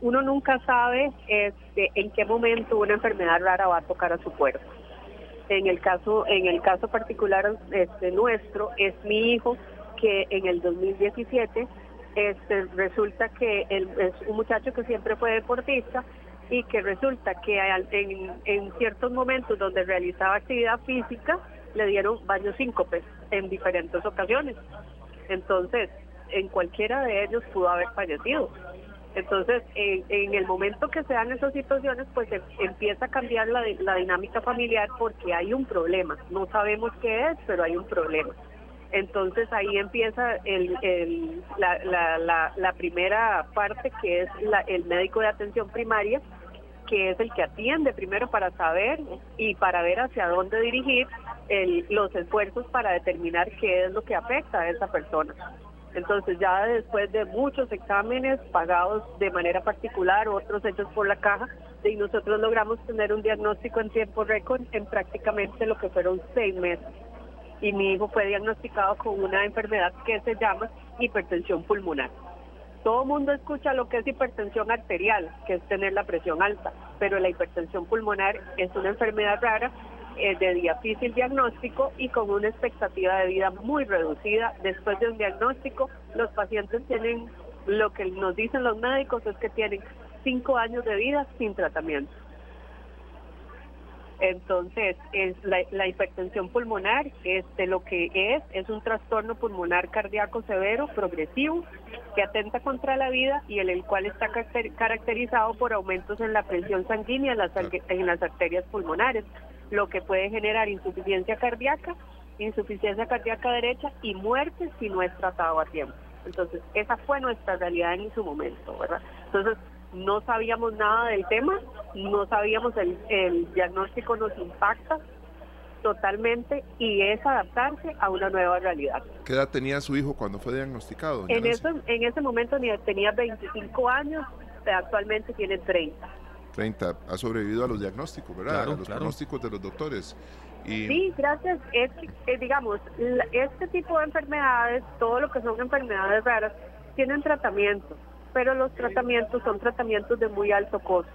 uno nunca sabe este, en qué momento una enfermedad rara va a tocar a su cuerpo. En el caso, en el caso particular este, nuestro, es mi hijo que en el 2017 este, resulta que es un muchacho que siempre fue deportista y que resulta que en, ciertos momentos donde realizaba actividad física le dieron varios síncopes en diferentes ocasiones. Entonces, en cualquiera de ellos pudo haber fallecido. Entonces, en, el momento que se dan esas situaciones, pues em, empieza a cambiar la dinámica familiar porque hay un problema. No sabemos qué es, pero hay un problema. Entonces ahí empieza el, la, primera parte que es el médico de atención primaria, que es el que atiende primero para saber y para ver hacia dónde dirigir los esfuerzos para determinar qué es lo que afecta a esa persona. Entonces ya después de muchos exámenes pagados de manera particular, otros hechos por la caja, y nosotros logramos tener un diagnóstico en tiempo récord en prácticamente lo que fueron seis meses y mi hijo fue diagnosticado con una enfermedad que se llama hipertensión pulmonar. Todo mundo escucha lo que es hipertensión arterial, que es tener la presión alta, pero la hipertensión pulmonar es una enfermedad rara eh, de difícil diagnóstico y con una expectativa de vida muy reducida. Después de un diagnóstico, los pacientes tienen, lo que nos dicen los médicos es que tienen cinco años de vida sin tratamiento. Entonces, es la, hipertensión pulmonar, este, lo que es, es un trastorno pulmonar cardíaco severo, progresivo, que atenta contra la vida y el, el cual está caracterizado por aumentos en la presión sanguínea en las, en las arterias pulmonares, lo que puede generar insuficiencia cardíaca, insuficiencia cardíaca derecha y muerte si no es tratado a tiempo. Entonces, esa fue nuestra realidad en su momento, ¿verdad? Entonces, no sabíamos nada del tema, no sabíamos el, el diagnóstico nos impacta totalmente y es adaptarse a una nueva realidad.
¿Qué edad tenía su hijo cuando fue diagnosticado?
En, ese, en ese momento tenía 25 años, actualmente tiene 30.
30, ha sobrevivido a los diagnósticos, ¿verdad? a los diagnósticos de los doctores.
Y... Sí, gracias. Es que, digamos, este tipo de enfermedades, todo lo que son enfermedades raras, tienen tratamiento pero los tratamientos son tratamientos de muy alto costo.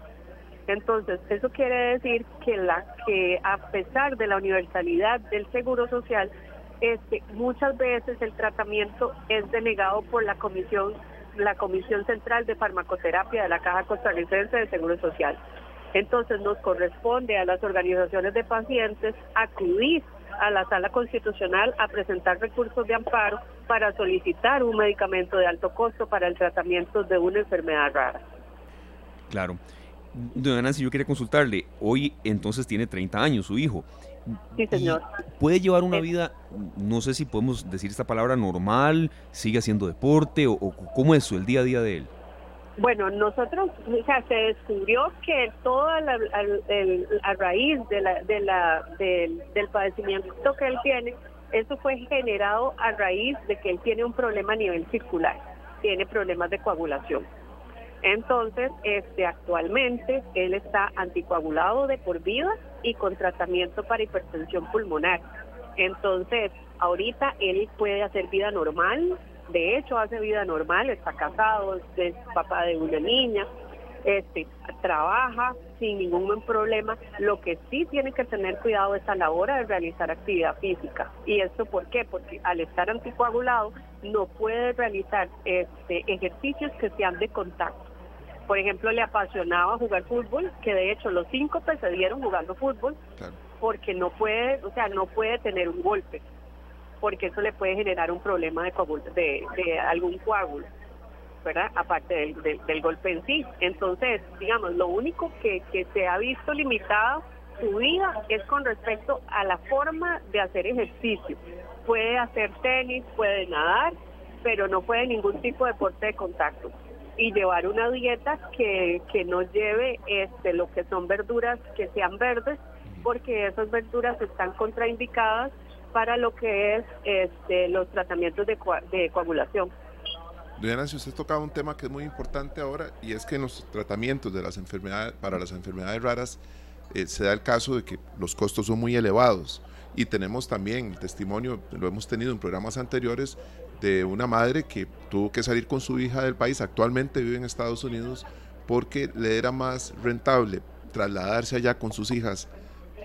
Entonces, eso quiere decir que la que a pesar de la universalidad del seguro social, muchas veces el tratamiento es denegado por la comisión la Comisión Central de Farmacoterapia de la Caja Costarricense de Seguro Social. Entonces nos corresponde a las organizaciones de pacientes acudir a la sala constitucional a presentar recursos de amparo para solicitar un medicamento de alto costo para el tratamiento de una enfermedad rara.
Claro. Doña Nancy, yo quería consultarle, hoy entonces tiene 30 años su hijo.
Sí, señor.
¿Puede llevar una vida, no sé si podemos decir esta palabra, normal? ¿Sigue haciendo deporte? ¿O, cómo es eso, el día a día de él?
Bueno, nosotros, se descubrió que toda la, a raíz de la, de la, del padecimiento que él tiene, eso fue generado a raíz de que él tiene un problema a nivel circular, tiene problemas de coagulación. Entonces, este, actualmente él está anticoagulado de por vida y con tratamiento para hipertensión pulmonar. Entonces, ahorita él puede hacer vida normal, de hecho hace vida normal, está casado, es papá de una niña, este, trabaja sin ningún problema. Lo que sí tiene que tener cuidado es a la hora de realizar actividad física. ¿Y esto por qué? Porque al estar anticoagulado no puede realizar este, ejercicios que sean de contacto por ejemplo, le apasionaba jugar fútbol, que de hecho los cinco se dieron jugando fútbol, porque no puede, o sea, no puede tener un golpe, porque eso le puede generar un problema de, de, de algún coágulo, ¿verdad? Aparte del, golpe en sí. Entonces, digamos, lo único que, que se ha visto limitado su vida es con respecto a la forma de hacer ejercicio. Puede hacer tenis, puede nadar, pero no puede ningún tipo de deporte de contacto y llevar una dieta que, que no lleve este, lo que son verduras que sean verdes, porque esas verduras están contraindicadas para lo que es este, los tratamientos de, coagulación.
Doña si usted tocaba un tema que es muy importante ahora y es que en los tratamientos de las enfermedades, para las enfermedades raras eh, se da el caso de que los costos son muy elevados y tenemos también el testimonio, lo hemos tenido en programas anteriores, de una madre que tuvo que salir con su hija del país, actualmente vive en Estados Unidos, porque le era más rentable trasladarse allá con sus hijas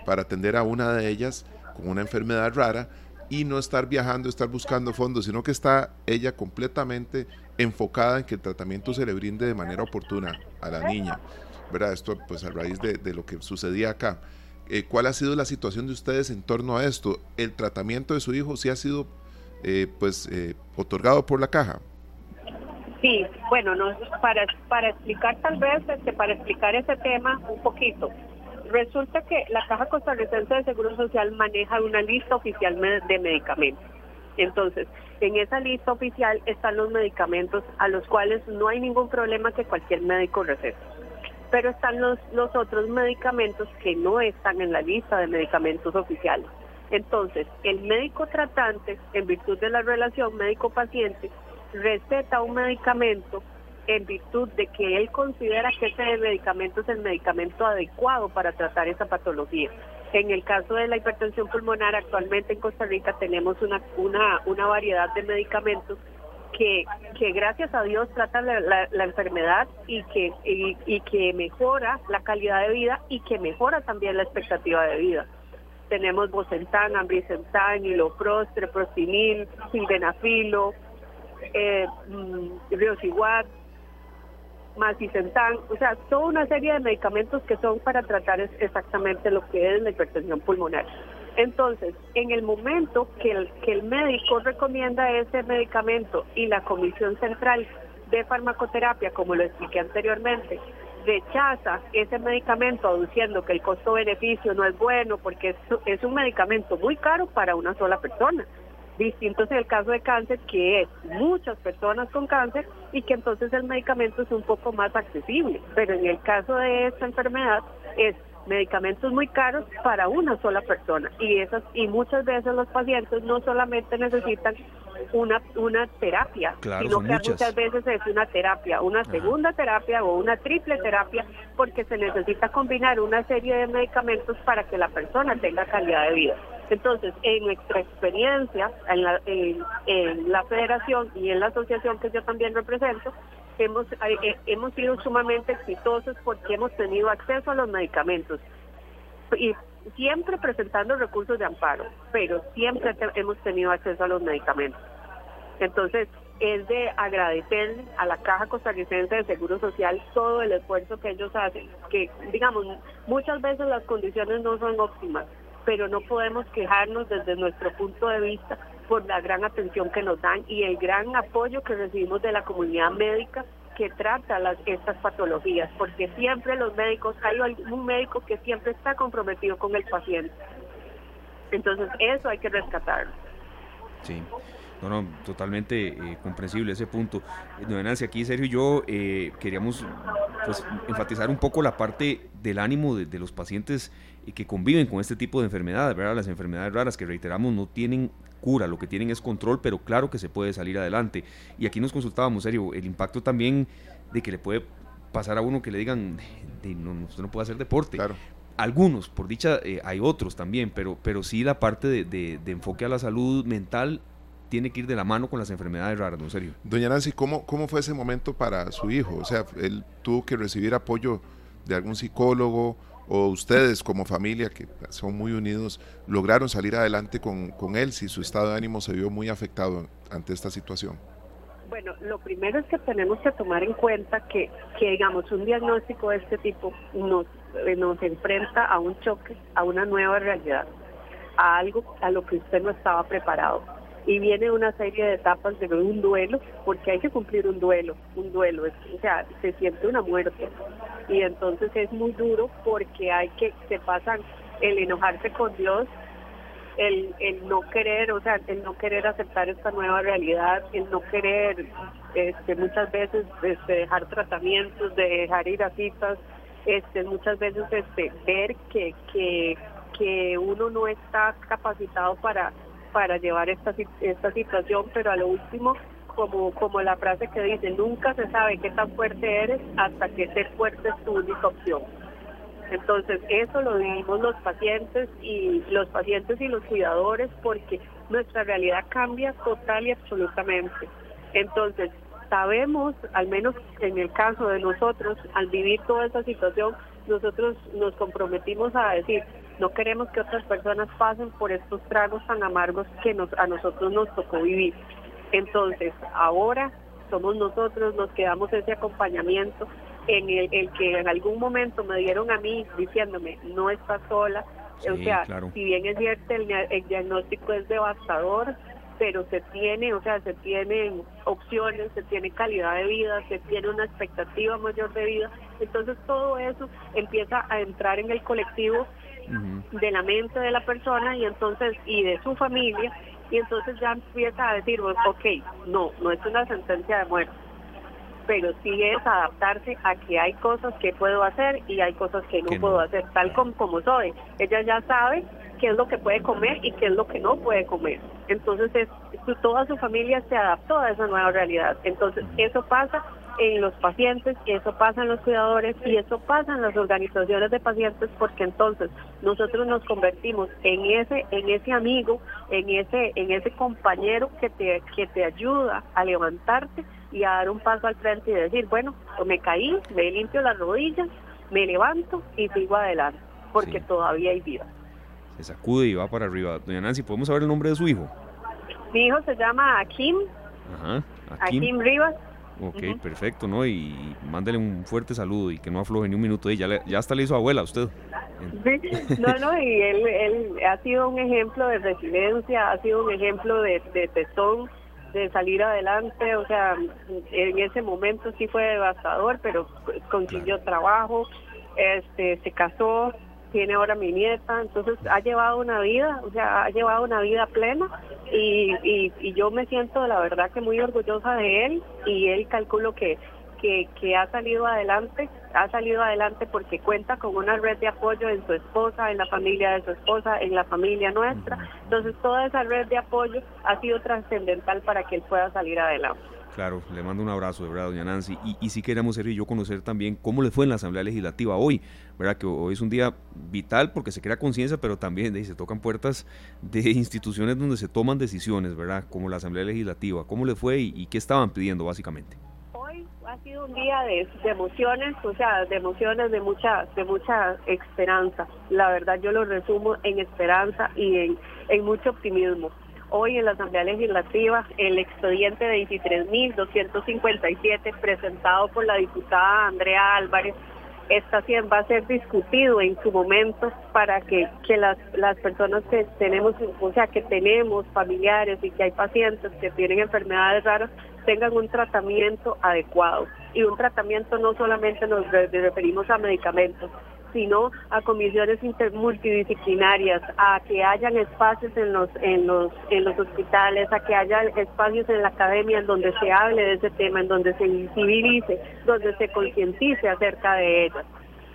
para atender a una de ellas con una enfermedad rara y no estar viajando, estar buscando fondos, sino que está ella completamente enfocada en que el tratamiento se le brinde de manera oportuna a la niña. ¿Verdad? Esto pues a raíz de, lo que sucedía acá. Eh, ¿Cuál ha sido la situación de ustedes en torno a esto? ¿El tratamiento de su hijo sí ha sido eh, pues eh, otorgado por la caja?
Sí, bueno, no, para, para explicar tal vez, este, para explicar ese tema un poquito, resulta que la Caja Costarricense de Seguro Social maneja una lista oficial de medicamentos. Entonces, en esa lista oficial están los medicamentos a los cuales no hay ningún problema que cualquier médico receta. Pero están los, los otros medicamentos que no están en la lista de medicamentos oficiales. Entonces, el médico tratante, en virtud de la relación médico-paciente, receta un medicamento en virtud de que él considera que ese medicamento es el medicamento adecuado para tratar esa patología. En el caso de la hipertensión pulmonar, actualmente en Costa Rica tenemos una, una, una variedad de medicamentos que, que gracias a Dios tratan la, la, enfermedad y que, y que mejora la calidad de vida y que mejora también la expectativa de vida tenemos Bocentán, Ambricentán, Iloprost, Treprostinil, Sildenafilo, eh, mm, Macicentán, o sea, toda una serie de medicamentos que son para tratar exactamente lo que es la hipertensión pulmonar. Entonces, en el momento que el, que el médico recomienda ese medicamento y la Comisión Central de Farmacoterapia, como lo expliqué anteriormente, rechaza ese medicamento aduciendo que el costo-beneficio no es bueno porque es, un medicamento muy caro para una sola persona. Distinto es el caso de cáncer, que es muchas personas con cáncer y que entonces el medicamento es un poco más accesible. Pero en el caso de esta enfermedad es medicamentos muy caros para una sola persona. Y esas y muchas veces los pacientes no solamente necesitan una una terapia sino que muchas. veces es una terapia una segunda terapia o una triple terapia porque se necesita combinar una serie de medicamentos para que la persona tenga calidad de vida. Entonces en nuestra experiencia en la, en la federación y en la asociación que yo también represento hemos, eh, hemos sido sumamente exitosos porque hemos tenido acceso a los medicamentos y siempre presentando recursos de amparo, pero siempre hemos tenido acceso a los medicamentos. Entonces, es de agradecerle a la Caja Costarricense de Seguro Social todo el esfuerzo que ellos hacen, que digamos, muchas veces las condiciones no son óptimas, pero no podemos quejarnos desde nuestro punto de vista por la gran atención que nos dan y el gran apoyo que recibimos de la comunidad médica que trata las, estas patologías, porque siempre los médicos, hay un médico que siempre está comprometido con el paciente. Entonces eso hay que rescatarlo.
Sí. No, no, totalmente eh, comprensible ese punto. No, Nancy, aquí Sergio y yo eh, queríamos pues, enfatizar un poco la parte del ánimo de, los pacientes eh, que conviven con este tipo de enfermedades, ¿verdad? Las enfermedades raras que reiteramos no tienen cura, lo que tienen es control, pero claro que se puede salir adelante. Y aquí nos consultábamos, serio, el impacto también de que le puede pasar a uno que le digan, no, usted no puede hacer deporte.
Claro.
Algunos, por dicha, hay otros también, pero, pero sí la parte de, de enfoque a la salud mental tiene que ir de la mano con las enfermedades raras, ¿no? Serio.
Doña Nancy, ¿cómo, ¿cómo fue ese momento para su hijo? O sea, él tuvo que recibir apoyo de algún psicólogo o ustedes como familia, que son muy unidos, lograron salir adelante con, con él si su estado de ánimo se vio muy afectado ante esta situación.
Bueno, lo primero es que tenemos que tomar en cuenta que, que digamos, un diagnóstico de este tipo nos, eh, nos enfrenta a un choque, a una nueva realidad, a algo a lo que usted no estaba preparado y viene una serie de etapas de un duelo, porque hay que cumplir un duelo, un duelo, o sea, se siente una muerte. Y entonces es muy duro porque hay que, se pasan el enojarse con Dios, el, el no querer, o sea, el no querer aceptar esta nueva realidad, el no querer este, muchas veces este, dejar tratamientos, de dejar ir a citas, este, muchas veces este, ver que, que, que uno no está capacitado para para llevar esta, esta situación, pero a lo último, como, como la frase que dice, nunca se sabe qué tan fuerte eres hasta que ser fuerte es tu única opción. Entonces, eso lo vivimos los pacientes y los pacientes y los cuidadores porque nuestra realidad cambia total y absolutamente. Entonces, sabemos, al menos en el caso de nosotros, al vivir toda esa situación, nosotros nos comprometimos a decir, no queremos que otras personas pasen por estos tragos tan amargos que nos, a nosotros nos tocó vivir. Entonces, ahora somos nosotros los que damos ese acompañamiento en el, el que en algún momento me dieron a mí diciéndome, no estás sola. o sea, si bien es cierto, el, el diagnóstico es devastador, pero se tiene, o sea, se tienen opciones, se tiene calidad de vida, se tiene una expectativa mayor de vida. Entonces todo eso empieza a entrar en el colectivo de la mente de la persona y entonces y de su familia y entonces ya empieza a decir, ok, no, no es una sentencia de muerte, pero sí es adaptarse a que hay cosas que puedo hacer y hay cosas que no, puedo hacer, tal como, como soy. Ella ya sabe qué es lo que puede comer y qué es lo que no puede comer. Entonces es, toda su familia se adaptó a esa nueva realidad. Entonces eso pasa en los pacientes, eso pasa en los cuidadores y eso pasa en las organizaciones de pacientes porque entonces nosotros nos convertimos en ese en ese amigo, en ese en ese compañero que te que te ayuda a levantarte y a dar un paso al frente y decir, bueno, me caí, me limpio las rodillas, me levanto y sigo adelante, porque todavía hay vida.
Se sacude y va para arriba. Doña Nancy, ¿podemos saber el nombre de su hijo?
Mi hijo se llama Akim.
Ajá,
Akim Rivas.
Ok, perfecto, ¿no? Y mándele un fuerte saludo y que no afloje ni un minuto. Ya, ya hasta le hizo abuela a usted.
Sí, no, no, y él, él ha sido un ejemplo de resiliencia, ha sido un ejemplo de, de tesón, de salir adelante. O sea, en ese momento sí fue devastador, pero consiguió trabajo, este, se casó, tiene ahora mi nieta, entonces ha llevado una vida, o sea, ha llevado una vida plena y, y, yo me siento la verdad que muy orgullosa de él y él calculo que, que, que ha salido adelante, ha salido adelante porque cuenta con una red de apoyo en su esposa, en la familia de su esposa, en la familia nuestra, entonces toda esa red de apoyo ha sido trascendental para que él pueda salir adelante.
Claro, le mando un abrazo, de verdad, doña Nancy. Y, y sí queremos ser y yo conocer también cómo le fue en la Asamblea Legislativa hoy, ¿verdad? Que hoy es un día vital porque se crea conciencia, pero también se tocan puertas de instituciones donde se toman decisiones, ¿verdad? Como la Asamblea Legislativa. ¿Cómo le fue y, qué estaban pidiendo, básicamente?
Hoy ha sido un día de, emociones, o sea, de emociones, de mucha, de mucha esperanza. La verdad, yo lo resumo en esperanza y en, en mucho optimismo hoy en la Asamblea Legislativa el expediente de 23.257 presentado por la diputada Andrea Álvarez está, va a ser discutido en su momento para que, que las, las personas que tenemos, o sea, que tenemos familiares y que hay pacientes que tienen enfermedades raras tengan un tratamiento adecuado. Y un tratamiento no solamente nos referimos a medicamentos, sino a comisiones multidisciplinarias, a que hayan espacios en los, en los, en los hospitales, a que haya espacios en la academia en donde se hable de ese tema, en donde se visibilice, donde se concientice acerca de ello.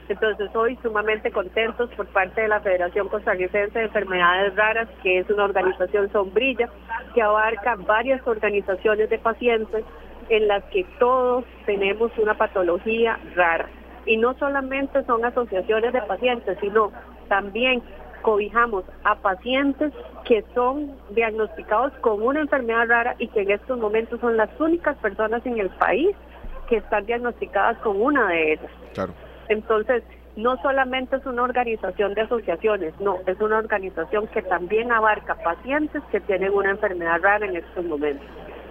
Entonces, hoy sumamente contentos por parte de la Federación Costarricense de Enfermedades Raras, que es una organización sombrilla que abarca varias organizaciones de pacientes en las que todos tenemos una patología rara. Y no solamente son asociaciones de pacientes, sino también cobijamos a pacientes que son diagnosticados con una enfermedad rara y que en estos momentos son las únicas personas en el país que están diagnosticadas con una de ellas.
Claro.
Entonces, no solamente es una organización de asociaciones, no, es una organización que también abarca pacientes que tienen una enfermedad rara en estos momentos.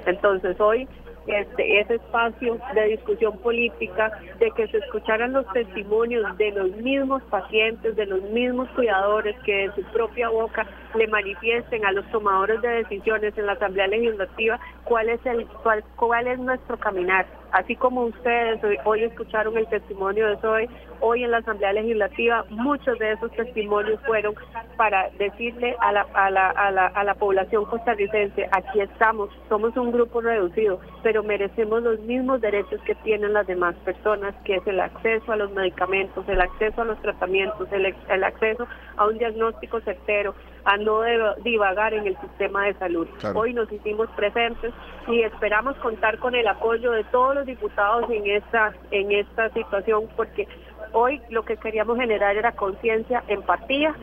Entonces, hoy este, ese espacio de discusión política, de que se escucharan los testimonios de los mismos pacientes, de los mismos cuidadores que de su propia boca le manifiesten a los tomadores de decisiones en la Asamblea Legislativa cuál es el cuál, cuál es nuestro caminar. Así como ustedes hoy, escucharon el testimonio de Zoe, hoy en la Asamblea Legislativa muchos de esos testimonios fueron para decirle a la, población costarricense, aquí estamos, somos un grupo reducido, pero merecemos los mismos derechos que tienen las demás personas, que es el acceso a los medicamentos, el acceso a los tratamientos, el, el acceso a un diagnóstico certero, a no divagar en el sistema de salud. Hoy nos hicimos presentes y esperamos contar con el apoyo de todos los diputados en esta, en esta situación porque hoy lo que queríamos generar era conciencia, empatía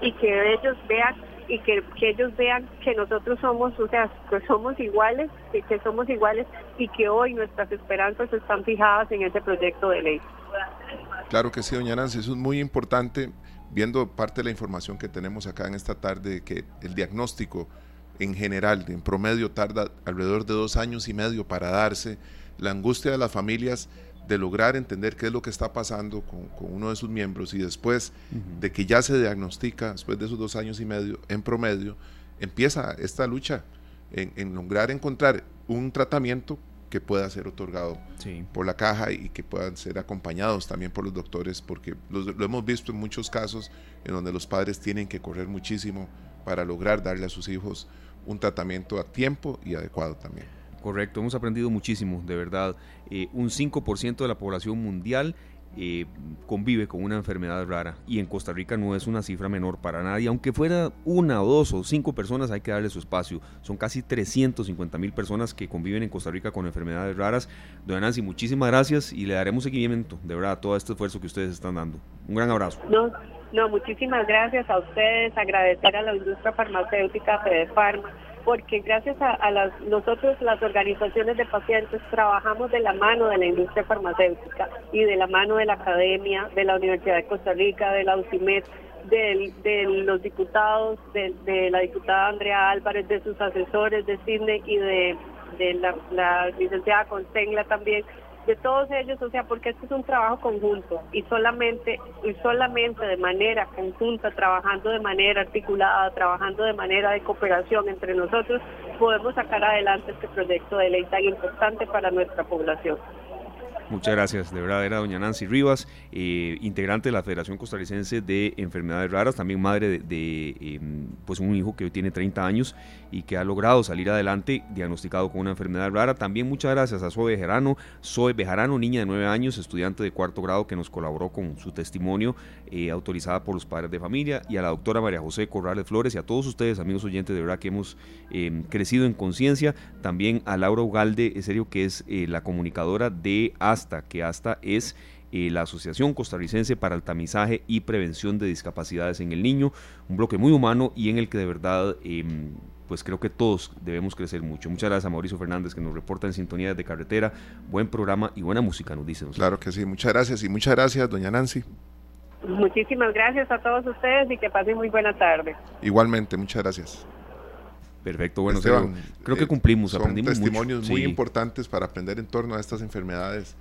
y que ellos vean y que, ellos vean que nosotros somos, o sea, que somos iguales, que, que somos iguales y que hoy nuestras esperanzas están fijadas en ese proyecto de ley.
Claro que sí, doña Nancy, eso es muy importante viendo parte de la información que tenemos acá en esta tarde, que el diagnóstico en general, en promedio, tarda alrededor de dos años y medio para darse, la angustia de las familias de lograr entender qué es lo que está pasando con, uno de sus miembros y después de que ya se diagnostica, después de esos dos años y medio, en promedio, empieza esta lucha en, en lograr encontrar un tratamiento que pueda ser otorgado por la caja y que puedan ser acompañados también por los doctores, porque lo hemos visto en muchos casos en donde los padres tienen que correr muchísimo para lograr darle a sus hijos un tratamiento a tiempo y adecuado también.
Correcto, hemos aprendido muchísimo, de verdad. Eh, un 5% de la población mundial eh, convive con una enfermedad rara y en Costa Rica no es una cifra menor para nadie, aunque fuera una o dos o cinco personas hay que darle su espacio. Son casi 350 mil personas que conviven en Costa Rica con enfermedades raras. Doña Nancy, muchísimas gracias y le daremos seguimiento de verdad a todo este esfuerzo que ustedes están dando. Un gran abrazo.
No, no, muchísimas gracias a ustedes, agradecer a la industria farmacéutica Fede Pharma porque gracias a, las, nosotros las organizaciones de pacientes trabajamos de la mano de la industria farmacéutica y de la mano de la academia, de la Universidad de Costa Rica, de la UCIMED, de, los diputados, de, la diputada Andrea Álvarez, de sus asesores de Sidney y de, la, licenciada Constengla también, de todos ellos, o sea, porque esto es un trabajo conjunto y solamente y solamente de manera conjunta, trabajando de manera articulada, trabajando de manera de cooperación entre nosotros, podemos sacar adelante este proyecto de ley tan importante para nuestra población.
Muchas gracias, de verdad era doña Nancy Rivas, eh, integrante de la Federación Costarricense de Enfermedades Raras, también madre de, em, pues un hijo que hoy tiene 30 años y que ha logrado salir adelante diagnosticado con una enfermedad rara. También muchas gracias a Zoe Bejarano, Zoe Bejarano, niña de 9 años, estudiante de cuarto grado que nos colaboró con su testimonio eh, autorizada por los padres de familia y a la doctora María José Corrales Flores y a todos ustedes, amigos oyentes, de verdad que hemos em, crecido en conciencia. También a Laura Ugalde, en serio que es eh, la comunicadora de hasta que hasta es eh, la Asociación Costarricense para el Tamizaje y Prevención de Discapacidades en el Niño, un bloque muy humano y en el que de verdad em, pues creo que todos debemos crecer mucho. Muchas gracias a Mauricio Fernández que nos reporta en sintonía de carretera, buen programa y buena música, nos dicen.
Claro que sí, muchas gracias y muchas gracias, doña Nancy.
Muchísimas gracias a todos ustedes y que pasen muy buena tarde.
Igualmente, muchas gracias.
Perfecto, bueno, creo que eh, cumplimos,
son
aprendimos
testimonios muy importantes para aprender en torno a estas enfermedades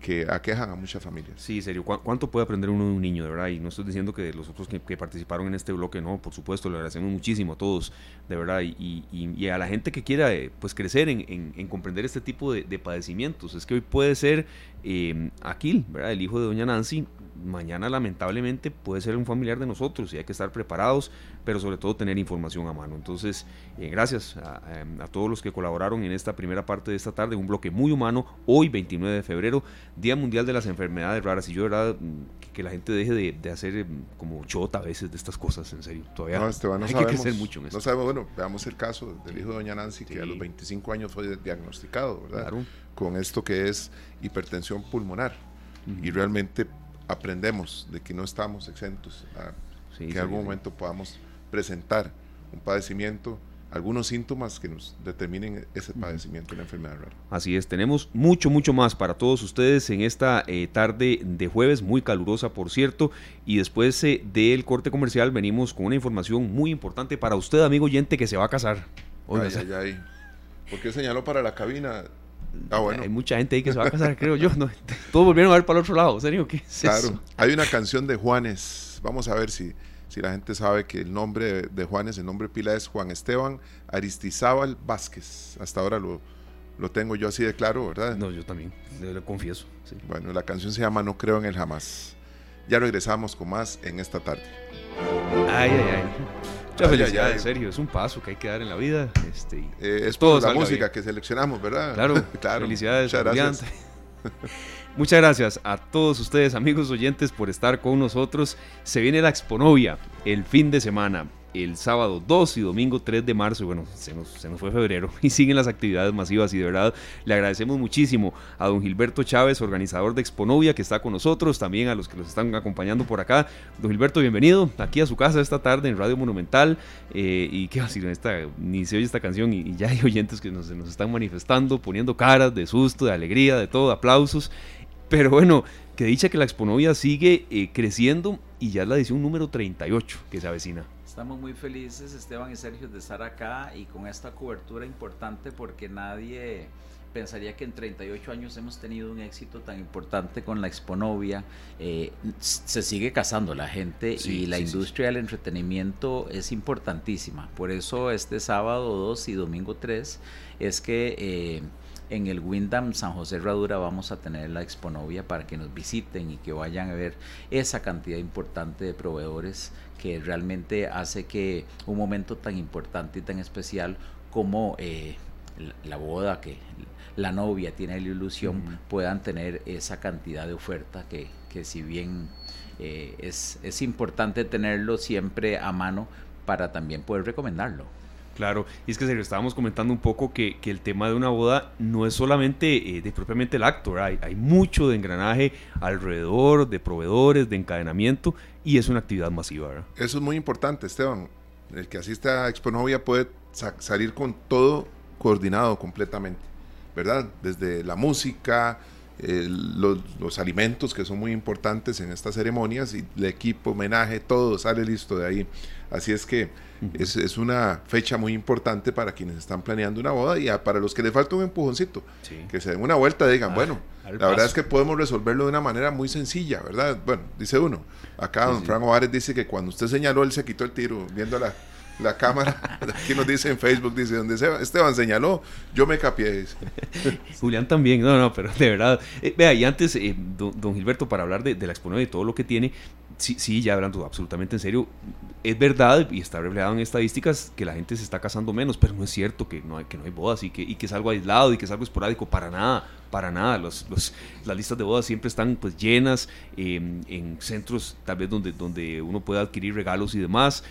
que aquejan a muchas familias.
Sí, serio, ¿cuánto puede aprender uno de un niño, de verdad? Y no estoy diciendo que los otros que, participaron en este bloque, no, por supuesto, le agradecemos muchísimo a todos, de verdad, y, a la gente que quiera eh, pues crecer en, comprender este tipo de, padecimientos. Es que hoy puede ser eh, Aquil, ¿verdad? El hijo de doña Nancy, mañana lamentablemente puede ser un familiar de nosotros y hay que estar preparados, pero sobre todo tener información a mano. Entonces, eh, gracias a, a, todos los que colaboraron en esta primera parte de esta tarde, un bloque muy humano, hoy 29 de febrero, Día Mundial de las Enfermedades Raras, y yo de verdad mm, que, la gente deje de, hacer mm, como chota a veces de estas cosas, en serio, todavía
no, Esteban, no hay sabemos, que crecer mucho en eso. No sabemos, bueno, veamos el caso del hijo de doña Nancy, que a los 25 años fue diagnosticado, ¿verdad? Con esto que es hipertensión pulmonar. Y realmente aprendemos de que no estamos exentos a que en algún momento podamos presentar un padecimiento, algunos síntomas que nos determinen ese padecimiento de la enfermedad rara.
Así es, tenemos mucho, mucho más para todos ustedes en esta eh, tarde de jueves, muy calurosa por cierto, y después eh, del corte comercial venimos con una información muy importante para usted, amigo oyente, que se va a casar.
Ay, ay, ay. ¿Por qué señaló para la cabina? Ah, bueno.
Hay mucha gente ahí que se va a casar, creo yo. No, <laughs> todos volvieron a ver para el otro lado. ¿Serio? ¿Qué
claro. Hay una canción de Juanes. Vamos a ver si, si la gente sabe que el nombre de Juanes, el nombre pila es Juan Esteban Aristizábal Vázquez. Hasta ahora lo, lo tengo yo así de claro, ¿verdad?
No, yo también, lo confieso.
Bueno, la canción se llama No creo en el jamás. Ya regresamos con más en esta tarde.
Ay, ay, ay. Muchas felicidades, en serio, es un paso que hay que dar en la vida. Este,
eh, es por la música que seleccionamos, ¿verdad?
Claro, <laughs> claro. Felicidades, muchas gracias. <laughs> Muchas gracias a todos ustedes, amigos oyentes, por estar con nosotros. Se viene la Exponovia el fin de semana el sábado 2 y domingo 3 de marzo. Y bueno, se nos, se nos fue febrero <laughs> y siguen las actividades masivas y de verdad le agradecemos muchísimo a don Gilberto Chávez, organizador de Exponovia, que está con nosotros, también a los que nos están acompañando por acá. Don Gilberto, bienvenido aquí a su casa esta tarde en Radio Monumental. Eh, y qué decir, ni se oye esta canción y, ya hay oyentes que nos, nos están manifestando, poniendo caras de susto, de alegría, de todo, aplausos. Pero bueno, que dicha que la Exponovia sigue eh, creciendo y ya es la edición número 38 que se avecina.
Estamos muy felices, Esteban y Sergio, de estar acá y con esta cobertura importante porque nadie pensaría que en 38 años hemos tenido un éxito tan importante con la Exponovia. Eh, se sigue casando la gente y la industria del entretenimiento es importantísima. Por eso este sábado 2 y domingo 3 es que... Eh, en el Windham San José Radura vamos a tener la Exponovia para que nos visiten y que vayan a ver esa cantidad importante de proveedores que realmente hace que un momento tan importante y tan especial como eh, la boda que la novia tiene la ilusión puedan tener esa cantidad de oferta que, que si bien eh, es, es importante tenerlo siempre a mano para también poder recomendarlo.
Claro, y es que se lo estábamos comentando un poco que, el tema de una boda no es solamente eh, de propiamente el acto, hay, hay, mucho de engranaje alrededor, de proveedores, de encadenamiento, y es una actividad masiva. ¿verdad?
Eso es muy importante, Esteban. El que asiste a Exponovia puede salir con todo coordinado completamente, ¿verdad? Desde la música, los, los, alimentos que son muy importantes en estas ceremonias y el equipo, homenaje, todo sale listo de ahí. Así es que es, es, una fecha muy importante para quienes están planeando una boda y para los que les falta un empujoncito, que se den una vuelta y digan, ah, bueno, la verdad es que podemos resolverlo de una manera muy sencilla, ¿verdad? Bueno, dice uno. Acá don Frank Ovares dice que cuando usted señaló, él se quitó el tiro viendo la, la cámara. <laughs> Aquí nos dice en Facebook, dice, donde Esteban señaló, yo me capié. <laughs>
Julián también, no, no, pero de verdad. Eh, vea, y antes, eh, don, Gilberto, para hablar de, de la exposición y todo lo que tiene, sí, sí, ya hablando absolutamente en serio, es verdad y está reflejado en estadísticas que la gente se está casando menos, pero no es cierto que no hay, que no hay bodas y que, y que es algo aislado y que es algo esporádico, para nada, para nada. Los, los, las listas de bodas siempre están pues llenas em, en centros tal vez donde, donde uno pueda adquirir regalos y demás.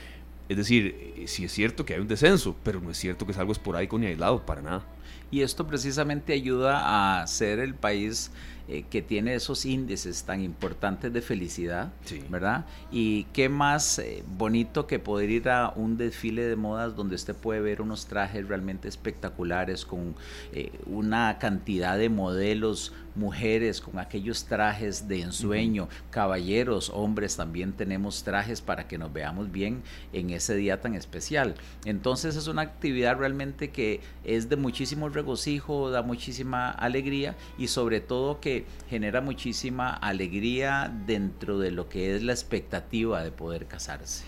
Es decir, eh, sí es cierto que hay un descenso, pero no es cierto que es algo esporádico ni aislado, para nada.
Y esto precisamente ayuda a ser el país eh, que tiene esos índices tan importantes de felicidad, ¿verdad? Y qué más eh, bonito que poder ir a un desfile de modas donde usted puede ver unos trajes realmente espectaculares con eh, una cantidad de modelos mujeres con aquellos trajes de ensueño, caballeros, hombres también tenemos trajes para que nos veamos bien en ese día tan especial. Entonces es una actividad realmente que es de muchísimo regocijo, da muchísima alegría y sobre todo que que genera muchísima alegría dentro de lo que es la expectativa de poder casarse.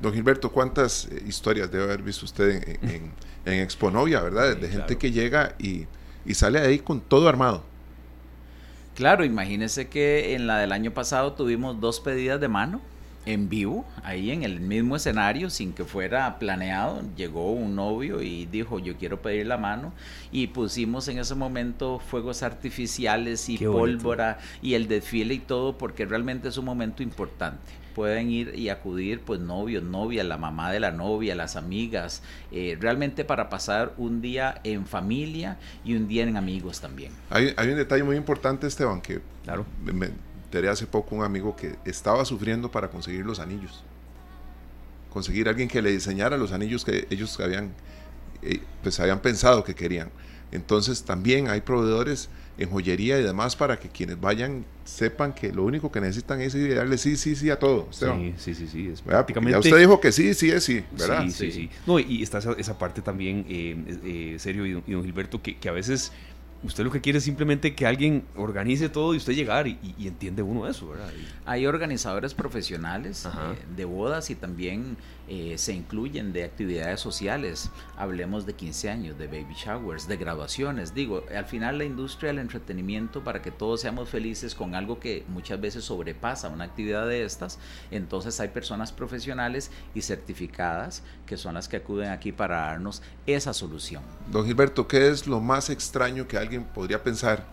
Don Gilberto, ¿cuántas eh, historias debe haber visto usted en, en, en Exponovia, verdad? de gente que llega y, y sale ahí con todo armado.
Claro, imagínese que en la del año pasado tuvimos dos pedidas de mano en vivo, ahí en el mismo escenario, sin que fuera planeado. Llegó un novio y dijo, yo quiero pedir la mano. Y pusimos en ese momento fuegos artificiales y pólvora y el desfile y todo, porque realmente es un momento importante pueden ir y acudir pues novios, novia, la mamá de la novia, las amigas, eh, realmente para pasar un día en familia y un día en amigos también.
Hay, hay un detalle muy importante, Esteban, que claro. me, enteré hace poco un amigo que estaba sufriendo para conseguir los anillos. Conseguir alguien que le diseñara los anillos que ellos habían, eh, pues habían pensado que querían. Entonces también hay proveedores en joyería y demás para que quienes vayan sepan que lo único que necesitan es darle sí, sí, sí a todo.
Sí, sí, sí, sí.
Es prácticamente... Ya usted dijo que sí, sí es sí, ¿verdad?
Sí, sí, sí. No, y está esa, parte también, eh, eh, serio, y don, Gilberto, que, que a veces Usted lo que quiere es simplemente que alguien organice todo y usted llegar y, entiende uno eso, ¿verdad?
Hay organizadores profesionales eh, de bodas y también eh, se incluyen de actividades sociales. Hablemos de 15 años, de baby showers, de graduaciones. Digo, al final la industria del entretenimiento, para que todos seamos felices con algo que muchas veces sobrepasa una actividad de estas, entonces hay personas profesionales y certificadas que son las que acuden aquí para darnos esa solución.
Don Gilberto, ¿qué es lo más extraño que alguien podría pensar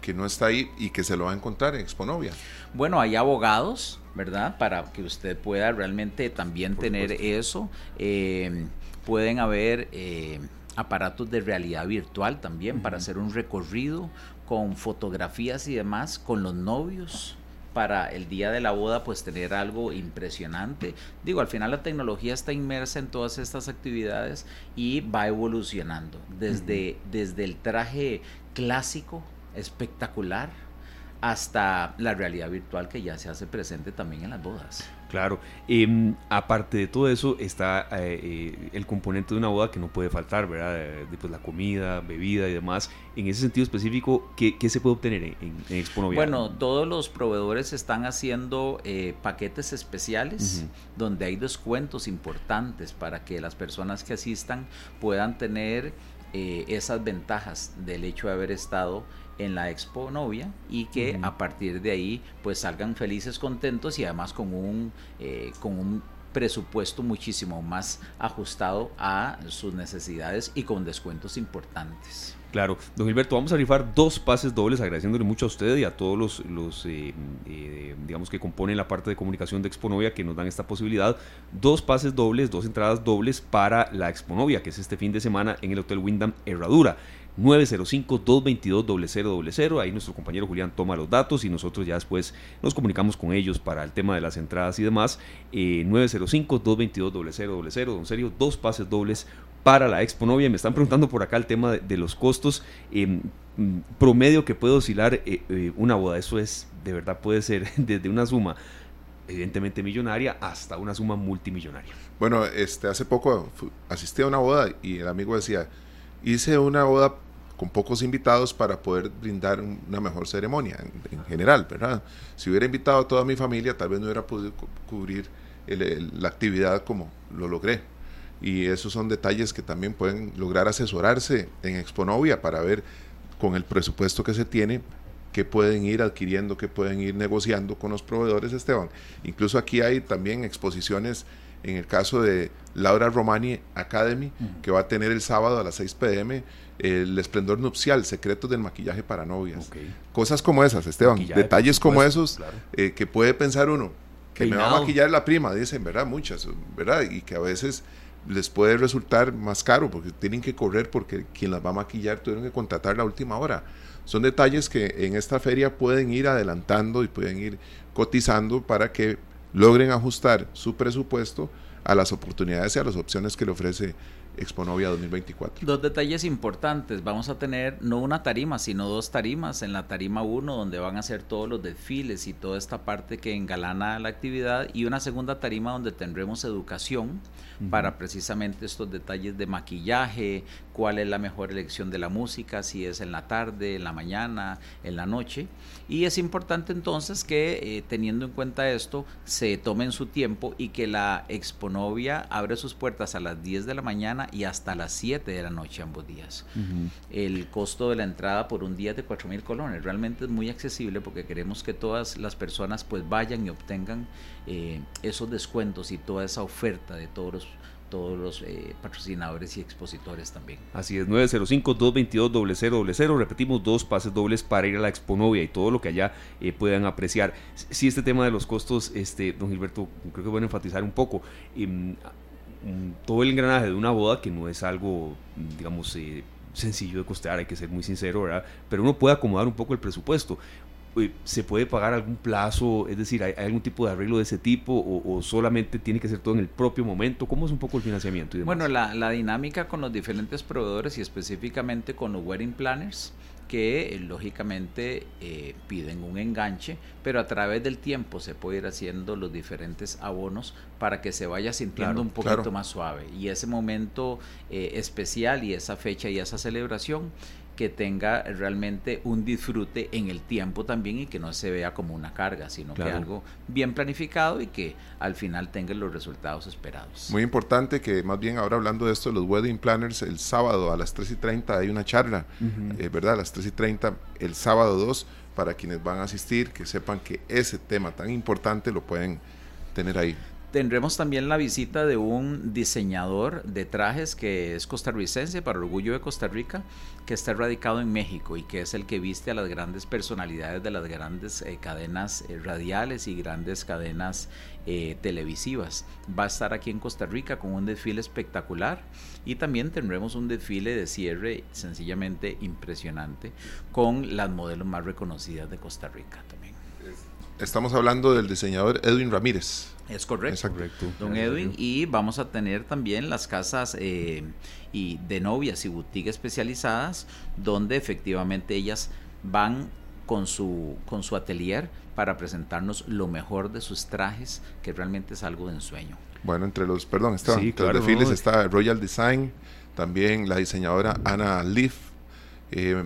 que no está ahí y que se lo va a encontrar en Exponovia?
Bueno, hay abogados, ¿verdad? Para que usted pueda realmente también tener eso. Eh, pueden haber eh, aparatos de realidad virtual también para hacer un recorrido con fotografías y demás con los novios para el día de la boda pues tener algo impresionante. Digo, al final la tecnología está inmersa en todas estas actividades y va evolucionando desde, desde el traje clásico, espectacular, hasta la realidad virtual que ya se hace presente también en las bodas.
Claro, em, aparte de todo eso está eh, eh, el componente de una boda que no puede faltar, ¿verdad? De, la comida, bebida y demás. En ese sentido específico, ¿qué, se puede obtener en, en
Bueno, todos los proveedores están haciendo eh, paquetes especiales donde hay descuentos importantes para que las personas que asistan puedan tener esas ventajas del hecho de haber estado en la Expo Novia y que a partir de ahí pues salgan felices, contentos y además con un, eh, con un presupuesto muchísimo más ajustado a sus necesidades y con descuentos importantes.
Claro, don Gilberto, vamos a rifar dos pases dobles, agradeciéndole mucho a usted y a todos los, los eh, eh, digamos que componen la parte de comunicación de Exponovia que nos dan esta posibilidad. Dos pases dobles, dos entradas dobles para la Exponovia, que es este fin de semana en el Hotel Wyndham Herradura. 905-222-0000. Ahí nuestro compañero Julián toma los datos y nosotros ya después nos comunicamos con ellos para el tema de las entradas y demás. Eh, 905-222-0000. Don Serio, dos pases dobles para la Expo Novia. Me están preguntando por acá el tema de, los costos. Eh, mm, promedio que puede oscilar eh, eh, una boda. Eso es, de verdad, puede ser <laughs> desde una suma evidentemente millonaria hasta una suma multimillonaria.
Bueno, este, hace poco asistí a una boda y el amigo decía, hice una boda con pocos invitados para poder brindar una mejor ceremonia en, general, ¿verdad? Si hubiera invitado a toda mi familia, tal vez no hubiera podido cubrir la actividad como lo logré. Y esos son detalles que también pueden lograr asesorarse en Exponovia para ver con el presupuesto que se tiene qué pueden ir adquiriendo, qué pueden ir negociando con los proveedores, Esteban. Incluso aquí hay también exposiciones en el caso de Laura Romani Academy, que va a tener el sábado a las 6 pm el esplendor nupcial, secretos del maquillaje para novias. Cosas como esas, Esteban, detalles como esos eh, que puede pensar uno, que me va a maquillar la prima, dicen, ¿verdad? Muchas, ¿verdad? Y que a veces les puede resultar más caro porque tienen que correr porque quien las va a maquillar tuvieron que contratar la última hora. Son detalles que en esta feria pueden ir adelantando y pueden ir cotizando para que logren ajustar su presupuesto a las oportunidades y a las opciones que le ofrece Exponovia 2024.
Dos detalles importantes. Vamos a tener no una tarima, sino dos tarimas. En la tarima 1, donde van a ser todos los desfiles y toda esta parte que engalana la actividad, y una segunda tarima donde tendremos educación para precisamente estos detalles de maquillaje, cuál es la mejor elección de la música, si es en la tarde, en la mañana, en la noche. Y es importante entonces que eh, teniendo en cuenta esto, se tomen su tiempo y que la Exponovia abre sus puertas a las 10 de la mañana y hasta las 7 de la noche ambos días. El costo de la entrada por un día es de 4 mil colones. Realmente es muy accesible porque queremos que todas las personas pues vayan y obtengan eh, esos descuentos y toda esa oferta de todos los todos los eh, patrocinadores y expositores también.
Así es, 905-222-0000, repetimos, dos pases dobles para ir a la Exponovia y todo lo que allá eh, puedan apreciar. Sí, este tema de los costos, este, don Gilberto, creo que bueno enfatizar un poco. Em, mm, todo el engranaje de una boda, que no es algo, digamos, eh, sencillo de costear, hay que ser muy sincero, ¿verdad? Pero uno puede acomodar un poco el presupuesto. Eh, ¿Se puede pagar algún plazo? Es decir, ¿hay, algún tipo de arreglo de ese tipo o, solamente tiene que ser todo en el propio momento? ¿Cómo es un poco el financiamiento?
Bueno, la, dinámica con los diferentes proveedores y específicamente con los wedding planners que eh, lógicamente eh, piden un enganche, pero a través del tiempo se puede ir haciendo los diferentes abonos para que se vaya sintiendo un poquito más suave. Y ese momento especial y esa fecha y esa celebración que tenga realmente un disfrute en el tiempo también y que no se vea como una carga, sino que algo bien planificado y que al final tenga los resultados esperados.
Muy importante que más bien ahora hablando de esto, los wedding planners, el sábado a las 3 y 30 hay una charla, eh, ¿verdad? A las 3 y 30, el sábado 2, para quienes van a asistir, que sepan que ese tema tan importante lo pueden tener ahí.
Tendremos también la visita de un diseñador de trajes que es costarricense para orgullo de Costa Rica, que está radicado en México y que es el que viste a las grandes personalidades de las grandes eh, cadenas eh, radiales y grandes cadenas eh, televisivas. Va a estar aquí en Costa Rica con un desfile espectacular y también tendremos un desfile de cierre sencillamente impresionante con las modelos más reconocidas de Costa Rica también.
Estamos hablando del diseñador Edwin Ramírez.
Es correcto. Don Edwin. Y vamos a tener también las casas eh, y de novias y boutique especializadas, donde efectivamente ellas van con su, con su atelier para presentarnos lo mejor de sus trajes, que realmente es algo de ensueño.
Bueno, entre los, perdón, Esteban, entre los desfiles está Royal Design, también la diseñadora Ana Leaf, eh,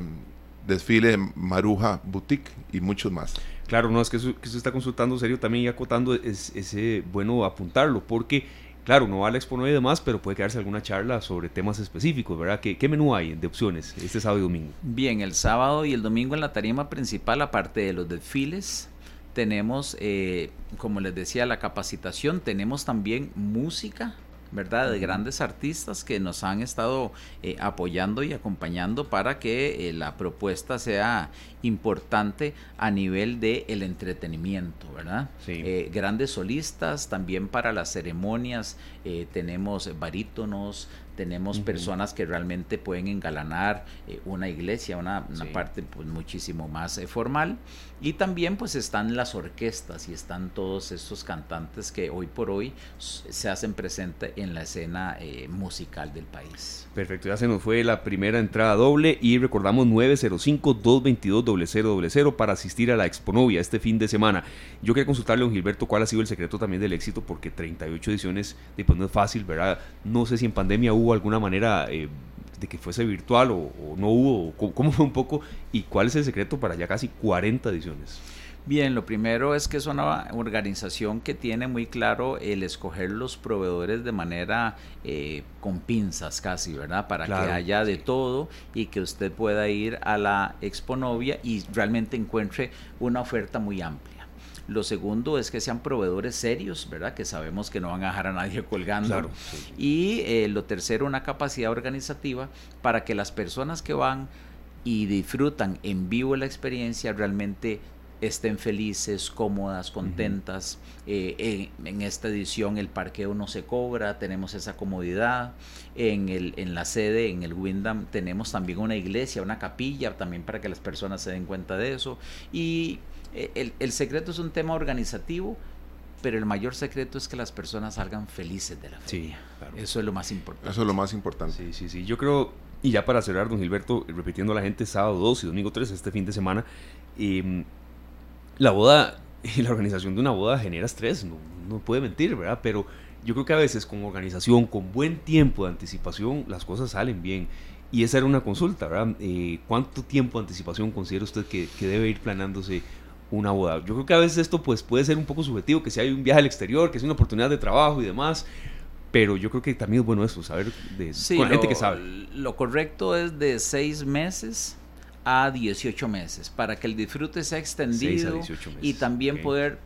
desfile Maruja Boutique y muchos más.
Claro, no, es que eso, está consultando serio también y acotando, es, es bueno apuntarlo, porque, claro, no va a la exponer y demás, pero puede quedarse alguna charla sobre temas específicos, ¿verdad? ¿Qué, ¿Qué, menú hay de opciones este sábado y domingo?
Bien, el sábado y el domingo en la tarima principal, aparte de los desfiles, tenemos, eh, como les decía, la capacitación, tenemos también música, ¿verdad? De grandes artistas que nos han estado eh, apoyando y acompañando para que eh, la propuesta sea importante a nivel de el entretenimiento, ¿verdad? Eh, grandes solistas, también para las ceremonias tenemos barítonos, tenemos personas que realmente pueden engalanar una iglesia, una, parte pues muchísimo más formal y también pues están las orquestas y están todos estos cantantes que hoy por hoy se hacen presente en la escena eh, musical del país.
Perfecto, ya se nos fue la primera entrada doble y recordamos 905-222-0000 para asistir a la Exponovia este fin de semana. Yo quería consultarle a don Gilberto cuál ha sido el secreto también del éxito porque 38 ediciones pues no es fácil, ¿verdad? No sé si en pandemia hubo alguna manera... Eh, de que fuese virtual o, no hubo, cómo, fue un poco y cuál es el secreto para ya casi 40 ediciones.
Bien, lo primero es que es una organización que tiene muy claro el escoger los proveedores de manera eh, con pinzas casi, ¿verdad? Para que haya de todo y que usted pueda ir a la Exponovia y realmente encuentre una oferta muy amplia. Lo segundo es que sean proveedores serios, ¿verdad? Que sabemos que no van a dejar a nadie colgando. Y eh, lo tercero, una capacidad organizativa para que las personas que van y disfrutan en vivo la experiencia realmente estén felices, cómodas, contentas. Eh, en, esta edición el parqueo no se cobra, tenemos esa comodidad. En, el, en la sede, en el Windham, tenemos también una iglesia, una capilla, también para que las personas se den cuenta de eso. Y eh, el, secreto es un tema organizativo pero el mayor secreto es que las personas salgan felices de la feria. Eso es lo más importante.
Eso es lo más importante.
Sí, sí, sí. Yo creo, y ya para cerrar, don Gilberto, repitiendo a la gente, sábado 2 y domingo 3, este fin de semana, em, la boda <laughs> y la organización de una boda genera estrés, no, no puede mentir, ¿verdad? Pero yo creo que a veces con organización, con buen tiempo de anticipación, las cosas salen bien. Y esa era una consulta, ¿verdad? Eh, ¿Cuánto tiempo de anticipación considera usted que, que, debe ir planeándose una boda? Yo creo que a veces esto pues, puede ser un poco subjetivo, que si hay un viaje al exterior, que es una oportunidad de trabajo y demás, pero yo creo que también es bueno eso, saber de
sí, con la gente que sabe. Lo correcto es de seis meses a 18 meses para que el disfrute sea extendido y también poder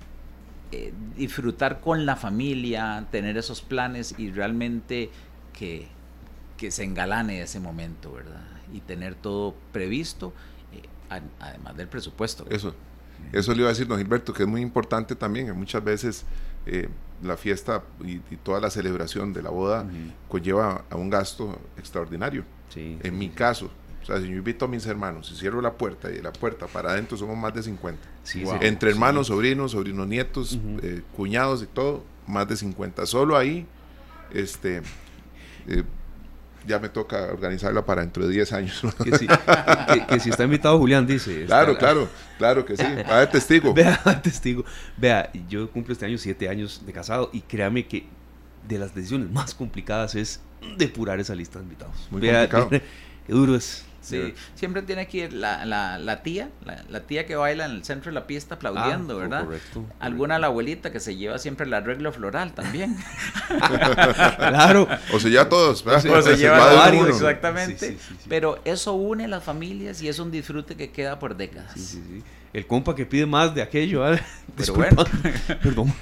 eh, disfrutar con la familia, tener esos planes y realmente que, que se engalane ese momento, ¿verdad? Y tener todo previsto, eh, además del presupuesto.
Eso, eso le iba a decir, don Gilberto, que es muy importante también, que muchas veces eh, la fiesta y, toda la celebración de la boda conlleva a un gasto extraordinario. en mi caso, o sea, si yo invito a mis hermanos y cierro la puerta y de la puerta para adentro somos más de 50. Entre hermanos, sobrinos, sobrinos nietos, eh, cuñados y todo, más de 50. Solo ahí, este, eh, ya me toca organizarla para dentro de 10 años. <laughs>
Que, si está invitado Julián, dice. <laughs>
Claro, claro, claro que sí. Va de testigo. <laughs>
Vea, testigo. Vea, yo cumplo este año 7 años de casado y créame que de las decisiones más complicadas es depurar esa lista de invitados.
Muy Vea, complicado.
Qué duro es
Sí, siempre tiene que ir la, la, la tía, la, tía que baila en el centro de la pista aplaudiendo, ah, ¿verdad? Correcto, Alguna la abuelita que se lleva siempre el arreglo floral también. <laughs> <laughs>
claro.
O se lleva todos,
¿verdad? O se, <laughs> lleva varios, exactamente. Pero eso une las familias y es un disfrute que queda por décadas.
Sí, sí, sí el compa que pide más de aquello. ¿eh? <laughs>
Pero bueno. <laughs>
Perdón.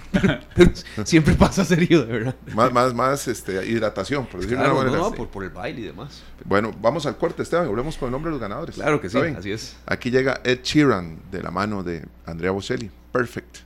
<laughs> siempre pasa serio, de verdad.
Más, más, más este, hidratación, por decirlo
claro, No, por, por, el baile y demás.
Bueno, vamos al corte, Esteban. Volvemos con el nombre de los ganadores.
Claro que sí, así es.
Aquí llega Ed Sheeran de la mano de Andrea Bocelli. Perfect.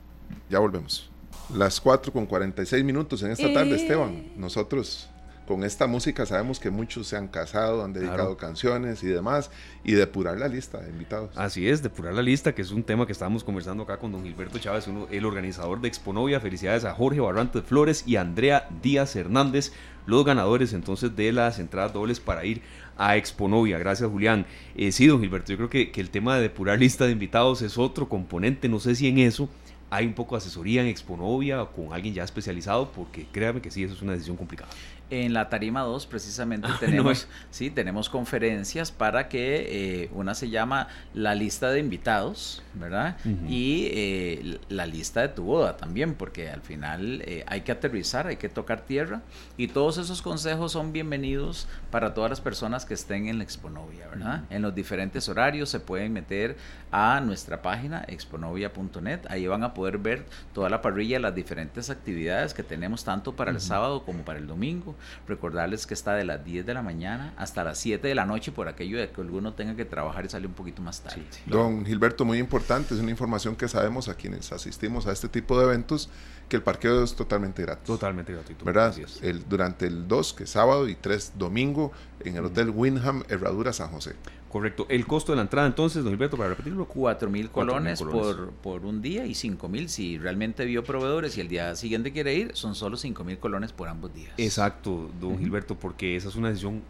Ya volvemos. Las 4 con 46 minutos en esta tarde, Esteban. Nosotros con esta música sabemos que muchos se han casado, han dedicado canciones y demás, y depurar la lista de invitados.
Así es, depurar la lista, que es un tema que estábamos conversando acá con don Gilberto Chávez, uno, el organizador de Exponovia. Felicidades a Jorge Barrantes Flores y Andrea Díaz Hernández, los ganadores entonces de las entradas dobles para ir a Exponovia. Gracias, Julián. Eh, sí, don Gilberto, yo creo que, que el tema de depurar lista de invitados es otro componente, no sé si en eso hay un poco de asesoría en Exponovia o con alguien ya especializado, porque créame que sí, eso es una decisión complicada.
En la tarima 2 precisamente ah, tenemos, sí, tenemos conferencias para que eh, una se llama la lista de invitados, ¿verdad? Y eh, la lista de tu boda también, porque al final eh, hay que aterrizar, hay que tocar tierra y todos esos consejos son bienvenidos para todas las personas que estén en la Exponovia, ¿verdad? En los diferentes horarios se pueden meter a nuestra página exponovia.net, ahí van a poder ver toda la parrilla, las diferentes actividades que tenemos tanto para el sábado como para el domingo Recordarles que está de las 10 de la mañana hasta las 7 de la noche por aquello de que alguno tenga que trabajar y sale un poquito más tarde.
Don Gilberto, muy importante, es una información que sabemos a quienes asistimos a este tipo de eventos, que el parqueo es totalmente gratis.
Totalmente gratuito.
¿Verdad? El, durante el 2, que es sábado, y 3, domingo, en el Hotel Windham Herradura San José.
Correcto. El costo de la entrada entonces, don Gilberto, para repetirlo.
4 mil colones, por, por un día y 5 mil si realmente vio proveedores y el día siguiente quiere ir, son solo 5 mil colones por ambos días.
Exacto, don Gilberto, porque esa es una decisión,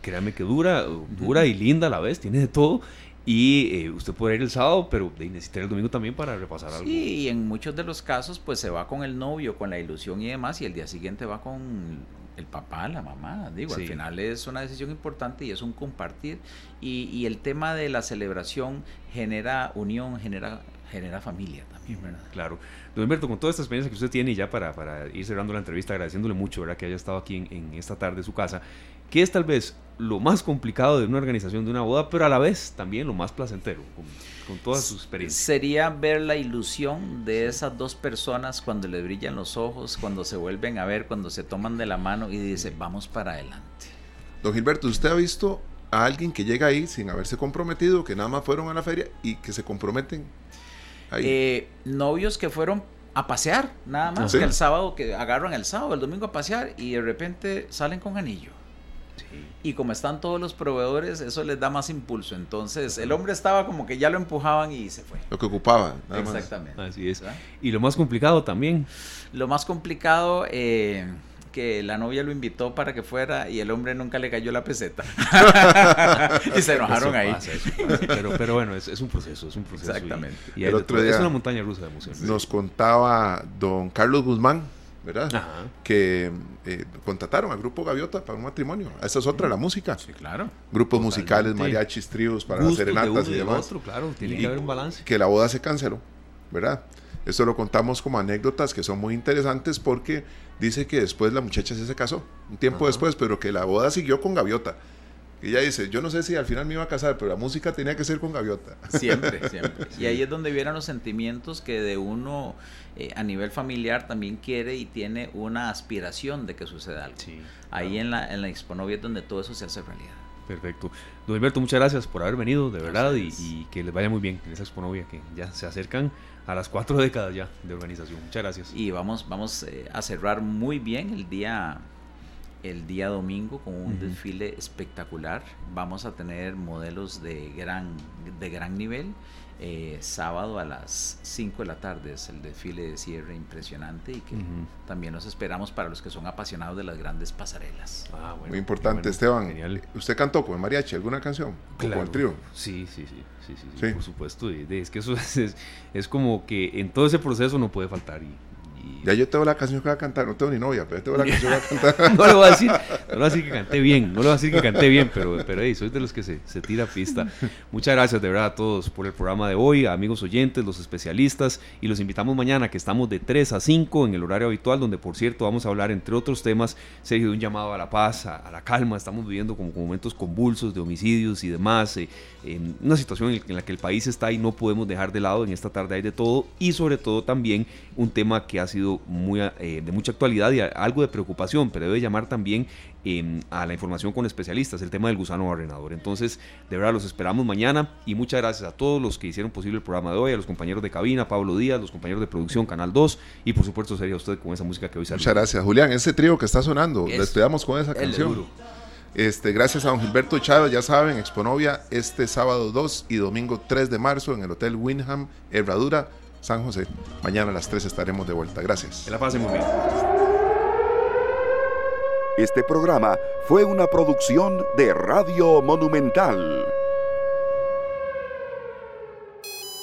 créame que dura, dura y linda a la vez, tiene de todo. Y eh, usted puede ir el sábado, pero necesitar el domingo también para repasar algo.
Sí, y en muchos de los casos, pues se va con el novio, con la ilusión y demás, y el día siguiente va con el papá, la mamá, digo, al final es una decisión importante y es un compartir y, el tema de la celebración genera unión, genera genera familia también, ¿verdad?
Claro. Don Humberto, con toda esta experiencia que usted tiene y ya para, para ir cerrando la entrevista, agradeciéndole mucho, ¿verdad? Que haya estado aquí en, en esta tarde en su casa, ¿qué es tal vez lo más complicado de una organización de una boda, pero a la vez también lo más placentero? Con todas sus experiencias.
Sería ver la ilusión de esas dos personas cuando le brillan los ojos, cuando se vuelven a ver, cuando se toman de la mano y dice, vamos para adelante.
Don Gilberto, ¿usted ha visto a alguien que llega ahí sin haberse comprometido, que nada más fueron a la feria y que se comprometen
ahí? Eh, novios que fueron a pasear, nada más, que el sábado, que agarran el sábado, el domingo a pasear y de repente salen con anillo. Y como están todos los proveedores, eso les da más impulso. Entonces, el hombre estaba como que ya lo empujaban y se fue.
Lo que ocupaba.
Exactamente.
Así es. Y lo más complicado también.
Lo más complicado, eh, que la novia lo invitó para que fuera y el hombre nunca le cayó la peseta. <laughs> y se enojaron ahí.
Pero, pero bueno, es, un proceso, es un proceso.
Exactamente.
Y, el otro día
es una montaña rusa de emociones.
Nos contaba don Carlos Guzmán, ¿verdad? Que eh, contrataron al grupo Gaviota para un matrimonio. Esa es otra, la música.
Sí, claro.
Grupos musicales, mariachis, tríos para serenatas y demás.
Otro, claro, tiene que haber un balance.
Que la boda se canceló, ¿verdad? Esto lo contamos como anécdotas que son muy interesantes porque dice que después la muchacha se casó, un tiempo después, pero que la boda siguió con Gaviota. Y ella dice, yo no sé si al final me iba a casar, pero la música tenía que ser con Gaviota.
Siempre, siempre. <laughs> Y ahí es donde vieron los sentimientos que de uno eh, a nivel familiar también quiere y tiene una aspiración de que suceda algo. ahí en la, en la Exponovia es donde todo eso se hace realidad.
Perfecto. Don Alberto, muchas gracias por haber venido, de verdad, y, y, que les vaya muy bien en esa Exponovia que ya se acercan a las cuatro décadas ya de organización. Muchas gracias.
Y vamos, vamos eh, a cerrar muy bien el día, el día domingo con un desfile espectacular. Vamos a tener modelos de gran, de gran nivel. Eh, sábado a las 5 de la tarde es el desfile de cierre impresionante y que también nos esperamos para los que son apasionados de las grandes pasarelas.
Ah, Muy importante, Esteban. ¿Usted cantó con el mariachi alguna canción?
Claro.
¿Con el trío?
Sí, sí, sí, sí, sí, por supuesto. es que eso <laughs> es, es, como que en todo ese proceso no puede faltar. Y,
ya yo tengo la canción que voy a cantar, no tengo ni novia, pero tengo la canción que voy a
cantar. <laughs> no le voy a decir, no le voy a decir que canté bien, no le voy a decir que canté bien, pero, pero hey, soy de los que se, se tira pista. Muchas gracias de verdad a todos por el programa de hoy, amigos oyentes, los especialistas, y los invitamos mañana que estamos de 3 a 5 en el horario habitual, donde por cierto vamos a hablar entre otros temas, Sergio, de un llamado a la paz, a, la calma, estamos viviendo como momentos convulsos de homicidios y demás, eh, en una situación en la que el país está y no podemos dejar de lado, en esta tarde hay de todo, y sobre todo también un tema que ha sido muy eh, de mucha actualidad y algo de preocupación, pero debe llamar también em, a la información con especialistas, el tema del gusano barrenador. Entonces, de verdad, los esperamos mañana y muchas gracias a todos los que hicieron posible el programa de hoy, a los compañeros de cabina, Pablo Díaz, los compañeros de producción, Canal 2 y por supuesto sería usted con esa música que hoy sale.
Muchas gracias, Julián. Ese trío que está sonando, le despedamos con esa canción. Este, gracias a don Gilberto Chávez, ya saben, Exponovia este sábado 2 y domingo 3 de marzo en el Hotel Windham, Herradura. San José. Mañana a las 3 estaremos de vuelta. Gracias.
Que la pasen muy bien.
Este programa fue una producción de Radio Monumental.